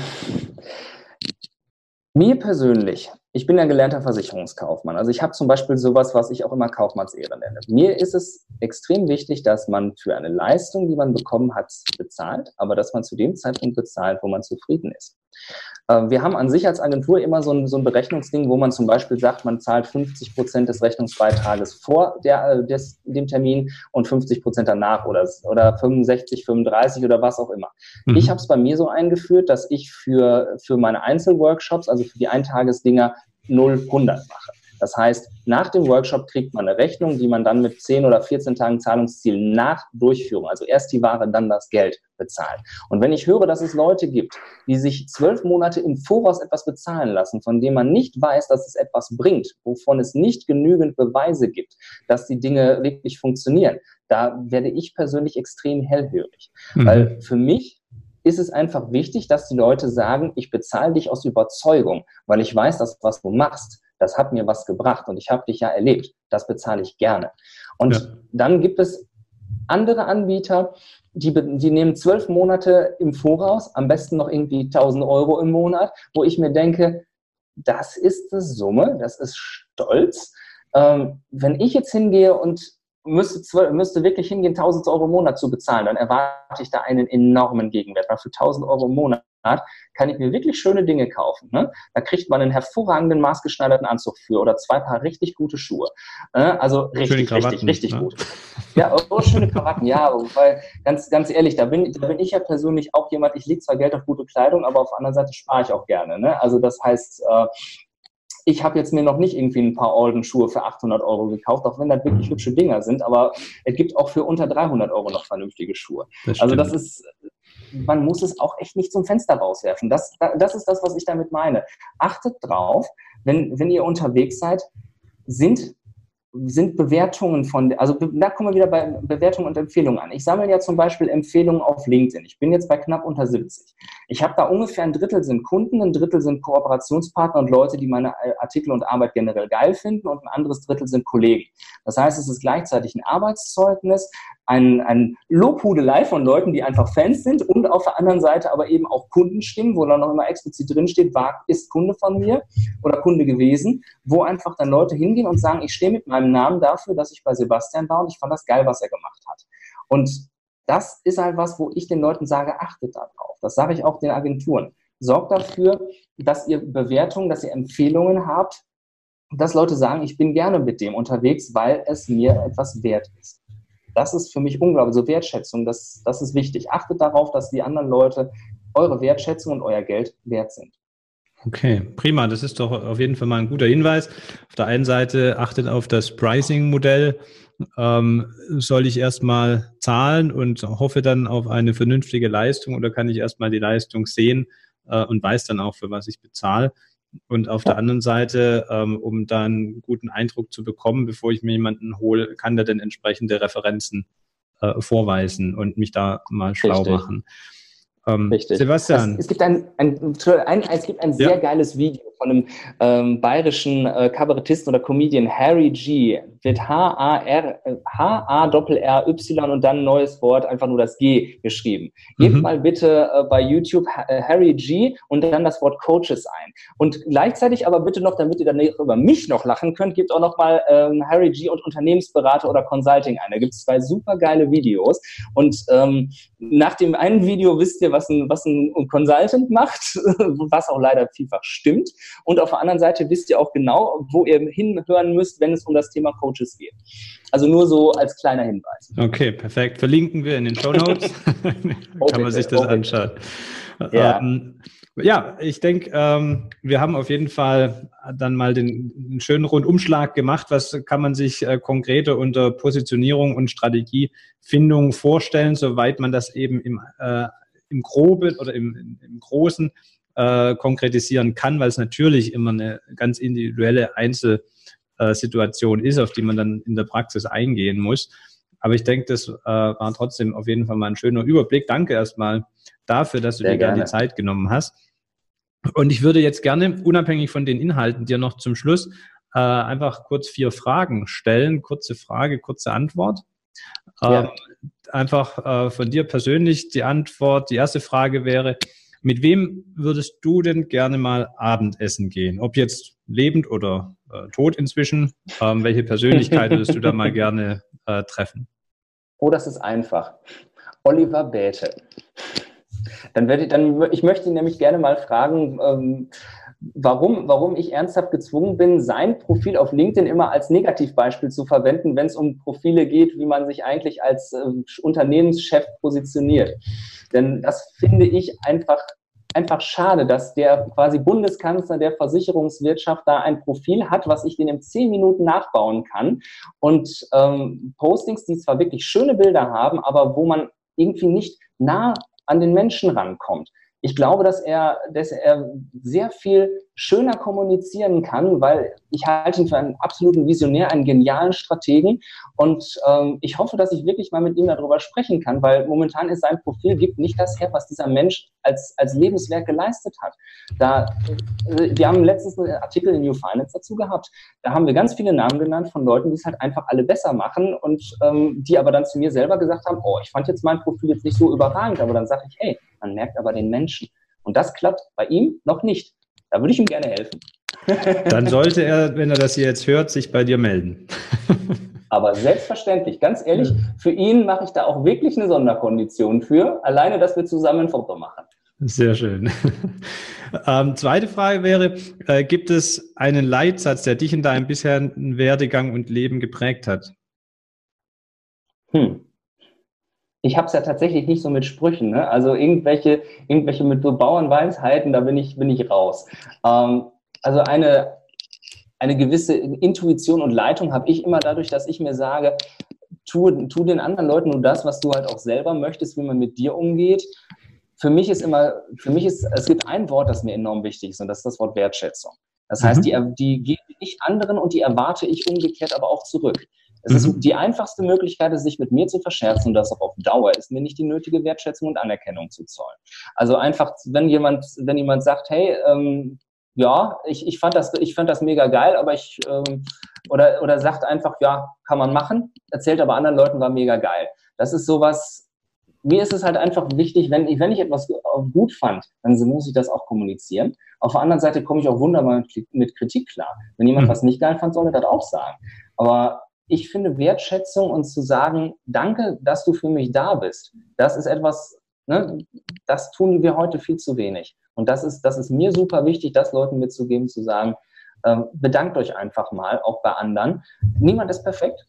mir persönlich, ich bin ja gelernter Versicherungskaufmann. Also ich habe zum Beispiel sowas, was ich auch immer Kaufmannsehre nenne. Mir ist es extrem wichtig, dass man für eine Leistung, die man bekommen hat, bezahlt, aber dass man zu dem Zeitpunkt bezahlt, wo man zufrieden ist. Äh, wir haben an sich als Agentur immer so ein, so ein Berechnungsding, wo man zum Beispiel sagt, man zahlt 50 Prozent des Rechnungsbeitrages vor der, äh, des, dem Termin und 50 Prozent danach oder, oder 65, 35 oder was auch immer. Mhm. Ich habe es bei mir so eingeführt, dass ich für, für meine Einzelworkshops, also für die Eintagesdinger, 0, 100 mache. Das heißt, nach dem Workshop kriegt man eine Rechnung, die man dann mit 10 oder 14 Tagen Zahlungsziel nach Durchführung, also erst die Ware, dann das Geld bezahlt. Und wenn ich höre, dass es Leute gibt, die sich zwölf Monate im Voraus etwas bezahlen lassen, von dem man nicht weiß, dass es etwas bringt, wovon es nicht genügend Beweise gibt, dass die Dinge wirklich funktionieren, da werde ich persönlich extrem hellhörig. Mhm. Weil für mich ist es einfach wichtig, dass die Leute sagen, ich bezahle dich aus Überzeugung, weil ich weiß, dass was du machst, das hat mir was gebracht und ich habe dich ja erlebt. Das bezahle ich gerne. Und ja. dann gibt es andere Anbieter, die, die nehmen zwölf Monate im Voraus, am besten noch irgendwie 1000 Euro im Monat, wo ich mir denke, das ist eine Summe, das ist Stolz. Ähm, wenn ich jetzt hingehe und müsste, müsste wirklich hingehen, 1000 Euro im Monat zu bezahlen, dann erwarte ich da einen enormen Gegenwert. Weil für 1000 Euro im Monat kann ich mir wirklich schöne Dinge kaufen. Ne? Da kriegt man einen hervorragenden maßgeschneiderten Anzug für oder zwei Paar richtig gute Schuhe. Äh, also richtig, richtig, richtig ne? gut. Ja, oh, schöne Krawatten, ja, weil ganz, ganz ehrlich, da bin, da bin ich ja persönlich auch jemand, ich lege zwar Geld auf gute Kleidung, aber auf der anderen Seite spare ich auch gerne. Ne? Also das heißt, äh, ich habe jetzt mir noch nicht irgendwie ein paar Alden-Schuhe für 800 Euro gekauft, auch wenn das wirklich hübsche Dinger sind, aber es gibt auch für unter 300 Euro noch vernünftige Schuhe. Das also das ist, man muss es auch echt nicht zum Fenster rauswerfen. Das, das ist das, was ich damit meine. Achtet drauf, wenn, wenn ihr unterwegs seid, sind sind Bewertungen von, also da kommen wir wieder bei Bewertungen und Empfehlungen an. Ich sammle ja zum Beispiel Empfehlungen auf LinkedIn. Ich bin jetzt bei knapp unter 70. Ich habe da ungefähr ein Drittel sind Kunden, ein Drittel sind Kooperationspartner und Leute, die meine Artikel und Arbeit generell geil finden und ein anderes Drittel sind Kollegen. Das heißt, es ist gleichzeitig ein Arbeitszeugnis, ein, ein Lobhudelei von Leuten, die einfach Fans sind und auf der anderen Seite aber eben auch Kundenstimmen, wo dann noch immer explizit drinsteht, war, ist Kunde von mir oder Kunde gewesen, wo einfach dann Leute hingehen und sagen, ich stehe mit meinem Namen dafür, dass ich bei Sebastian war und ich fand das geil, was er gemacht hat. Und das ist halt was, wo ich den Leuten sage, achtet darauf. Das sage ich auch den Agenturen. Sorgt dafür, dass ihr Bewertungen, dass ihr Empfehlungen habt, dass Leute sagen, ich bin gerne mit dem unterwegs, weil es mir etwas wert ist. Das ist für mich unglaublich. So Wertschätzung, das, das ist wichtig. Achtet darauf, dass die anderen Leute eure Wertschätzung und euer Geld wert sind. Okay, prima. Das ist doch auf jeden Fall mal ein guter Hinweis. Auf der einen Seite achtet auf das Pricing-Modell. Ähm, soll ich erstmal zahlen und hoffe dann auf eine vernünftige Leistung oder kann ich erstmal die Leistung sehen äh, und weiß dann auch, für was ich bezahle? Und auf der anderen Seite, ähm, um da einen guten Eindruck zu bekommen, bevor ich mir jemanden hole, kann der denn entsprechende Referenzen äh, vorweisen und mich da mal schlau Richtig. machen. Ähm, Richtig. Sebastian. Es, es, gibt ein, ein, ein, es gibt ein sehr ja. geiles Video von einem ähm, bayerischen äh, Kabarettisten oder Comedian Harry G. Wird H-A-R, H-A-R-R-Y und dann ein neues Wort, einfach nur das G geschrieben. Mhm. Gebt mal bitte äh, bei YouTube äh, Harry G und dann das Wort Coaches ein. Und gleichzeitig aber bitte noch, damit ihr dann über mich noch lachen könnt, gebt auch noch mal ähm, Harry G und Unternehmensberater oder Consulting ein. Da gibt es zwei super geile Videos. Und ähm, nach dem einen Video wisst ihr, was ein, was ein Consultant macht, was auch leider vielfach stimmt. Und auf der anderen Seite wisst ihr auch genau, wo ihr hinhören müsst, wenn es um das Thema Coaches geht. Also nur so als kleiner Hinweis. Okay, perfekt. Verlinken wir in den Show Notes. Kann man sich das anschauen. Ja. Ähm, ja, ich denke, ähm, wir haben auf jeden Fall dann mal den, den schönen Rundumschlag gemacht. Was kann man sich äh, konkreter unter Positionierung und Strategiefindung vorstellen, soweit man das eben im, äh, im Groben oder im, im Großen äh, konkretisieren kann, weil es natürlich immer eine ganz individuelle Einzelsituation ist, auf die man dann in der Praxis eingehen muss. Aber ich denke, das äh, war trotzdem auf jeden Fall mal ein schöner Überblick. Danke erstmal dafür, dass du Sehr dir gerne. die Zeit genommen hast. Und ich würde jetzt gerne, unabhängig von den Inhalten, dir noch zum Schluss äh, einfach kurz vier Fragen stellen. Kurze Frage, kurze Antwort. Ja. Ähm, einfach äh, von dir persönlich die Antwort. Die erste Frage wäre, mit wem würdest du denn gerne mal Abendessen gehen? Ob jetzt lebend oder äh, tot inzwischen? Ähm, welche Persönlichkeit würdest du da mal gerne äh, treffen? Oh, das ist einfach. Oliver Bäte. Dann werde ich, dann, ich möchte ihn nämlich gerne mal fragen, ähm, warum, warum ich ernsthaft gezwungen bin, sein Profil auf LinkedIn immer als Negativbeispiel zu verwenden, wenn es um Profile geht, wie man sich eigentlich als äh, Unternehmenschef positioniert. Denn das finde ich einfach einfach schade, dass der quasi Bundeskanzler der Versicherungswirtschaft da ein Profil hat, was ich in zehn Minuten nachbauen kann. Und ähm, Postings, die zwar wirklich schöne Bilder haben, aber wo man irgendwie nicht nah an den Menschen rankommt. Ich glaube, dass er, dass er sehr viel schöner kommunizieren kann, weil ich halte ihn für einen absoluten Visionär, einen genialen Strategen. Und ähm, ich hoffe, dass ich wirklich mal mit ihm darüber sprechen kann, weil momentan ist sein Profil gibt nicht das her, was dieser Mensch als, als Lebenswerk geleistet hat. Da, äh, wir haben letztens einen Artikel in New Finance dazu gehabt. Da haben wir ganz viele Namen genannt von Leuten, die es halt einfach alle besser machen und ähm, die aber dann zu mir selber gesagt haben, oh, ich fand jetzt mein Profil jetzt nicht so überragend, aber dann sage ich, hey, man merkt aber den Menschen. Und das klappt bei ihm noch nicht. Da würde ich ihm gerne helfen. Dann sollte er, wenn er das hier jetzt hört, sich bei dir melden. Aber selbstverständlich, ganz ehrlich, für ihn mache ich da auch wirklich eine Sonderkondition für, alleine, dass wir zusammen ein Foto machen. Sehr schön. Ähm, zweite Frage wäre, äh, gibt es einen Leitsatz, der dich in deinem bisherigen Werdegang und Leben geprägt hat? Hm ich habe es ja tatsächlich nicht so mit Sprüchen, ne? also irgendwelche, irgendwelche mit so Bauernweisheiten, da bin ich, bin ich raus. Ähm, also eine, eine gewisse Intuition und Leitung habe ich immer dadurch, dass ich mir sage, tu, tu den anderen Leuten nur das, was du halt auch selber möchtest, wie man mit dir umgeht. Für mich ist immer, für mich ist, es gibt ein Wort, das mir enorm wichtig ist und das ist das Wort Wertschätzung. Das heißt, mhm. die, die gebe ich anderen und die erwarte ich umgekehrt aber auch zurück. Es mhm. ist die einfachste Möglichkeit, sich mit mir zu verscherzen und das auch auf Dauer ist mir nicht die nötige Wertschätzung und Anerkennung zu zollen. Also einfach, wenn jemand, wenn jemand sagt, hey, ähm, ja, ich, ich fand das, ich fand das mega geil, aber ich ähm, oder oder sagt einfach, ja, kann man machen, erzählt aber anderen Leuten war mega geil. Das ist sowas. Mir ist es halt einfach wichtig, wenn ich, wenn ich etwas gut fand, dann muss ich das auch kommunizieren. Auf der anderen Seite komme ich auch wunderbar mit Kritik klar. Wenn jemand mhm. was nicht geil fand, soll er das auch sagen. Aber ich finde Wertschätzung und zu sagen, danke, dass du für mich da bist, das ist etwas, ne, das tun wir heute viel zu wenig. Und das ist, das ist mir super wichtig, das Leuten mitzugeben, zu sagen, äh, bedankt euch einfach mal, auch bei anderen. Niemand ist perfekt.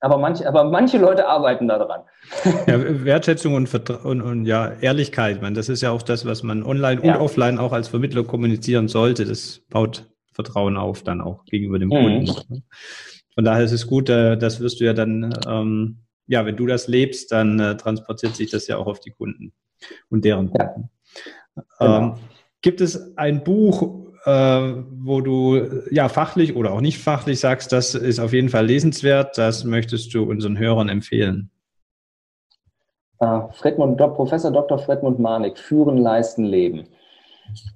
Aber manche, aber manche Leute arbeiten daran. Ja, Wertschätzung und, und, und ja, Ehrlichkeit, man, das ist ja auch das, was man online ja. und offline auch als Vermittler kommunizieren sollte. Das baut Vertrauen auf dann auch gegenüber dem mhm. Von daher ist es gut, äh, das wirst du ja dann, ähm, ja, wenn du das lebst, dann äh, transportiert sich das ja auch auf die Kunden und deren Kunden. Ja. Genau. Ähm, gibt es ein Buch, äh, wo du ja fachlich oder auch nicht fachlich sagst, das ist auf jeden Fall lesenswert, das möchtest du unseren Hörern empfehlen? Fredmund, Professor Dr. Fredmund Manik, Führen, Leisten, Leben,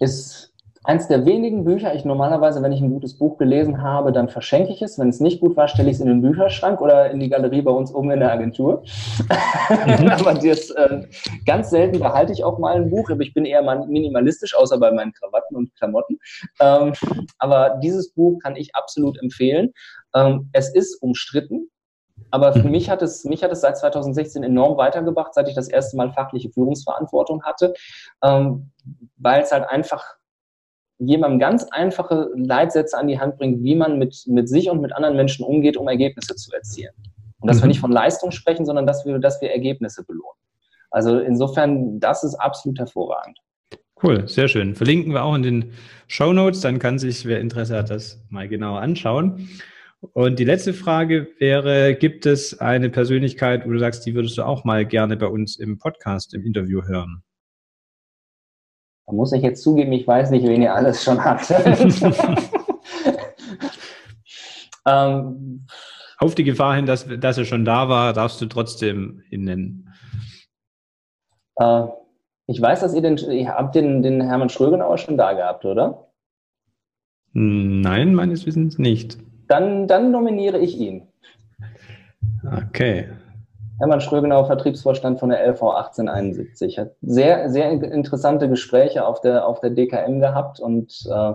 ist eins der wenigen Bücher, ich normalerweise, wenn ich ein gutes Buch gelesen habe, dann verschenke ich es. Wenn es nicht gut war, stelle ich es in den Bücherschrank oder in die Galerie bei uns oben in der Agentur. Mhm. aber das, äh, ganz selten behalte ich auch mal ein Buch, aber ich bin eher minimalistisch, außer bei meinen Krawatten und Klamotten. Ähm, aber dieses Buch kann ich absolut empfehlen. Ähm, es ist umstritten. Aber für mhm. mich hat es, mich hat es seit 2016 enorm weitergebracht, seit ich das erste Mal fachliche Führungsverantwortung hatte, ähm, weil es halt einfach jemandem ganz einfache Leitsätze an die Hand bringt, wie man mit, mit sich und mit anderen Menschen umgeht, um Ergebnisse zu erzielen. Und dass mhm. wir nicht von Leistung sprechen, sondern dass wir, dass wir Ergebnisse belohnen. Also insofern, das ist absolut hervorragend. Cool, sehr schön. Verlinken wir auch in den Show Notes, dann kann sich, wer Interesse hat, das mal genauer anschauen. Und die letzte Frage wäre, gibt es eine Persönlichkeit, wo du sagst, die würdest du auch mal gerne bei uns im Podcast, im Interview hören? Da muss ich jetzt zugeben, ich weiß nicht, wen ihr alles schon habt. ähm, Auf die Gefahr hin, dass, dass er schon da war, darfst du trotzdem ihn nennen. Äh, ich weiß, dass ihr den, ihr habt den, den Hermann Schrögenauer schon da gehabt, oder? Nein, meines Wissens nicht. Dann, dann nominiere ich ihn. Okay. Hermann Schrögenau, Vertriebsvorstand von der LV 1871. Hat sehr, sehr interessante Gespräche auf der, auf der DKM gehabt und äh,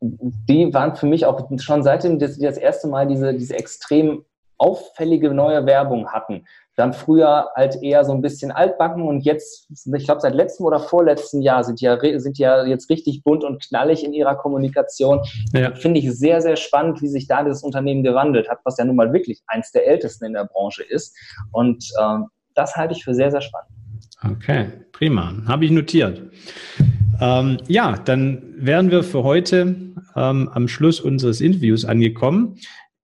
die waren für mich auch schon seitdem, dass sie das erste Mal diese, diese extrem auffällige neue Werbung hatten. Haben früher halt eher so ein bisschen altbacken und jetzt, ich glaube, seit letztem oder vorletzten Jahr sind die ja, sind die ja jetzt richtig bunt und knallig in ihrer Kommunikation. Ja. Finde ich sehr, sehr spannend, wie sich da das Unternehmen gewandelt hat, was ja nun mal wirklich eins der ältesten in der Branche ist. Und äh, das halte ich für sehr, sehr spannend. Okay, prima. Habe ich notiert. Ähm, ja, dann wären wir für heute ähm, am Schluss unseres Interviews angekommen.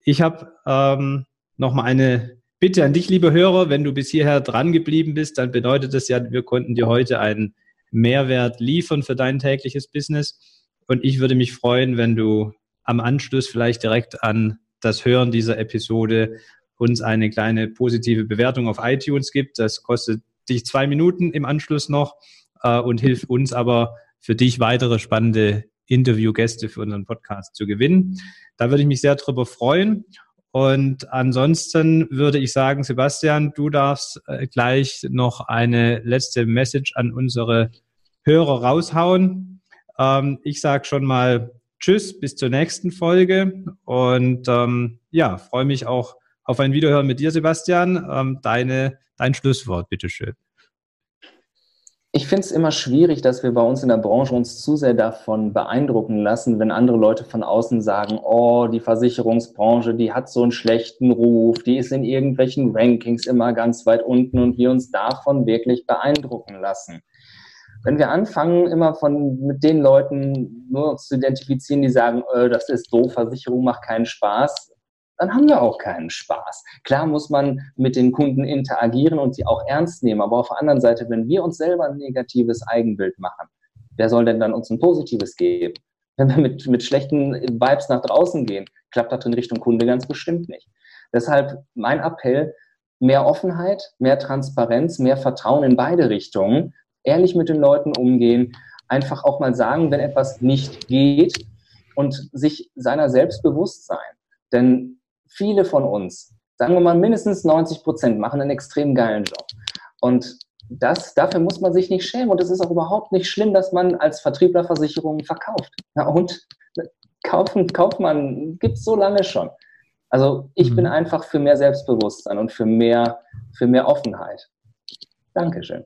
Ich habe ähm, nochmal eine Bitte an dich, liebe Hörer, wenn du bis hierher dran geblieben bist, dann bedeutet das ja, wir konnten dir heute einen Mehrwert liefern für dein tägliches Business. Und ich würde mich freuen, wenn du am Anschluss vielleicht direkt an das Hören dieser Episode uns eine kleine positive Bewertung auf iTunes gibt. Das kostet dich zwei Minuten im Anschluss noch äh, und hilft uns aber für dich weitere spannende Interviewgäste für unseren Podcast zu gewinnen. Da würde ich mich sehr drüber freuen. Und ansonsten würde ich sagen, Sebastian, du darfst äh, gleich noch eine letzte Message an unsere Hörer raushauen. Ähm, ich sage schon mal Tschüss, bis zur nächsten Folge und ähm, ja, freue mich auch auf ein Wiederhören mit dir, Sebastian. Ähm, deine, dein Schlusswort, bitteschön. Ich finde es immer schwierig, dass wir bei uns in der Branche uns zu sehr davon beeindrucken lassen, wenn andere Leute von außen sagen, oh, die Versicherungsbranche, die hat so einen schlechten Ruf, die ist in irgendwelchen Rankings immer ganz weit unten und wir uns davon wirklich beeindrucken lassen. Wenn wir anfangen, immer von mit den Leuten nur zu identifizieren, die sagen, äh, das ist doof, Versicherung macht keinen Spaß, dann haben wir auch keinen Spaß. Klar muss man mit den Kunden interagieren und sie auch ernst nehmen, aber auf der anderen Seite, wenn wir uns selber ein negatives Eigenbild machen, wer soll denn dann uns ein positives geben? Wenn wir mit, mit schlechten Vibes nach draußen gehen, klappt das in Richtung Kunde ganz bestimmt nicht. Deshalb mein Appell, mehr Offenheit, mehr Transparenz, mehr Vertrauen in beide Richtungen, ehrlich mit den Leuten umgehen, einfach auch mal sagen, wenn etwas nicht geht und sich seiner selbst bewusst sein. Denn viele von uns, sagen wir mal mindestens 90 Prozent, machen einen extrem geilen Job. Und das, dafür muss man sich nicht schämen. Und es ist auch überhaupt nicht schlimm, dass man als Vertriebler Versicherungen verkauft. Ja, und kaufen, kauft man, gibt es so lange schon. Also ich mhm. bin einfach für mehr Selbstbewusstsein und für mehr, für mehr Offenheit. Dankeschön.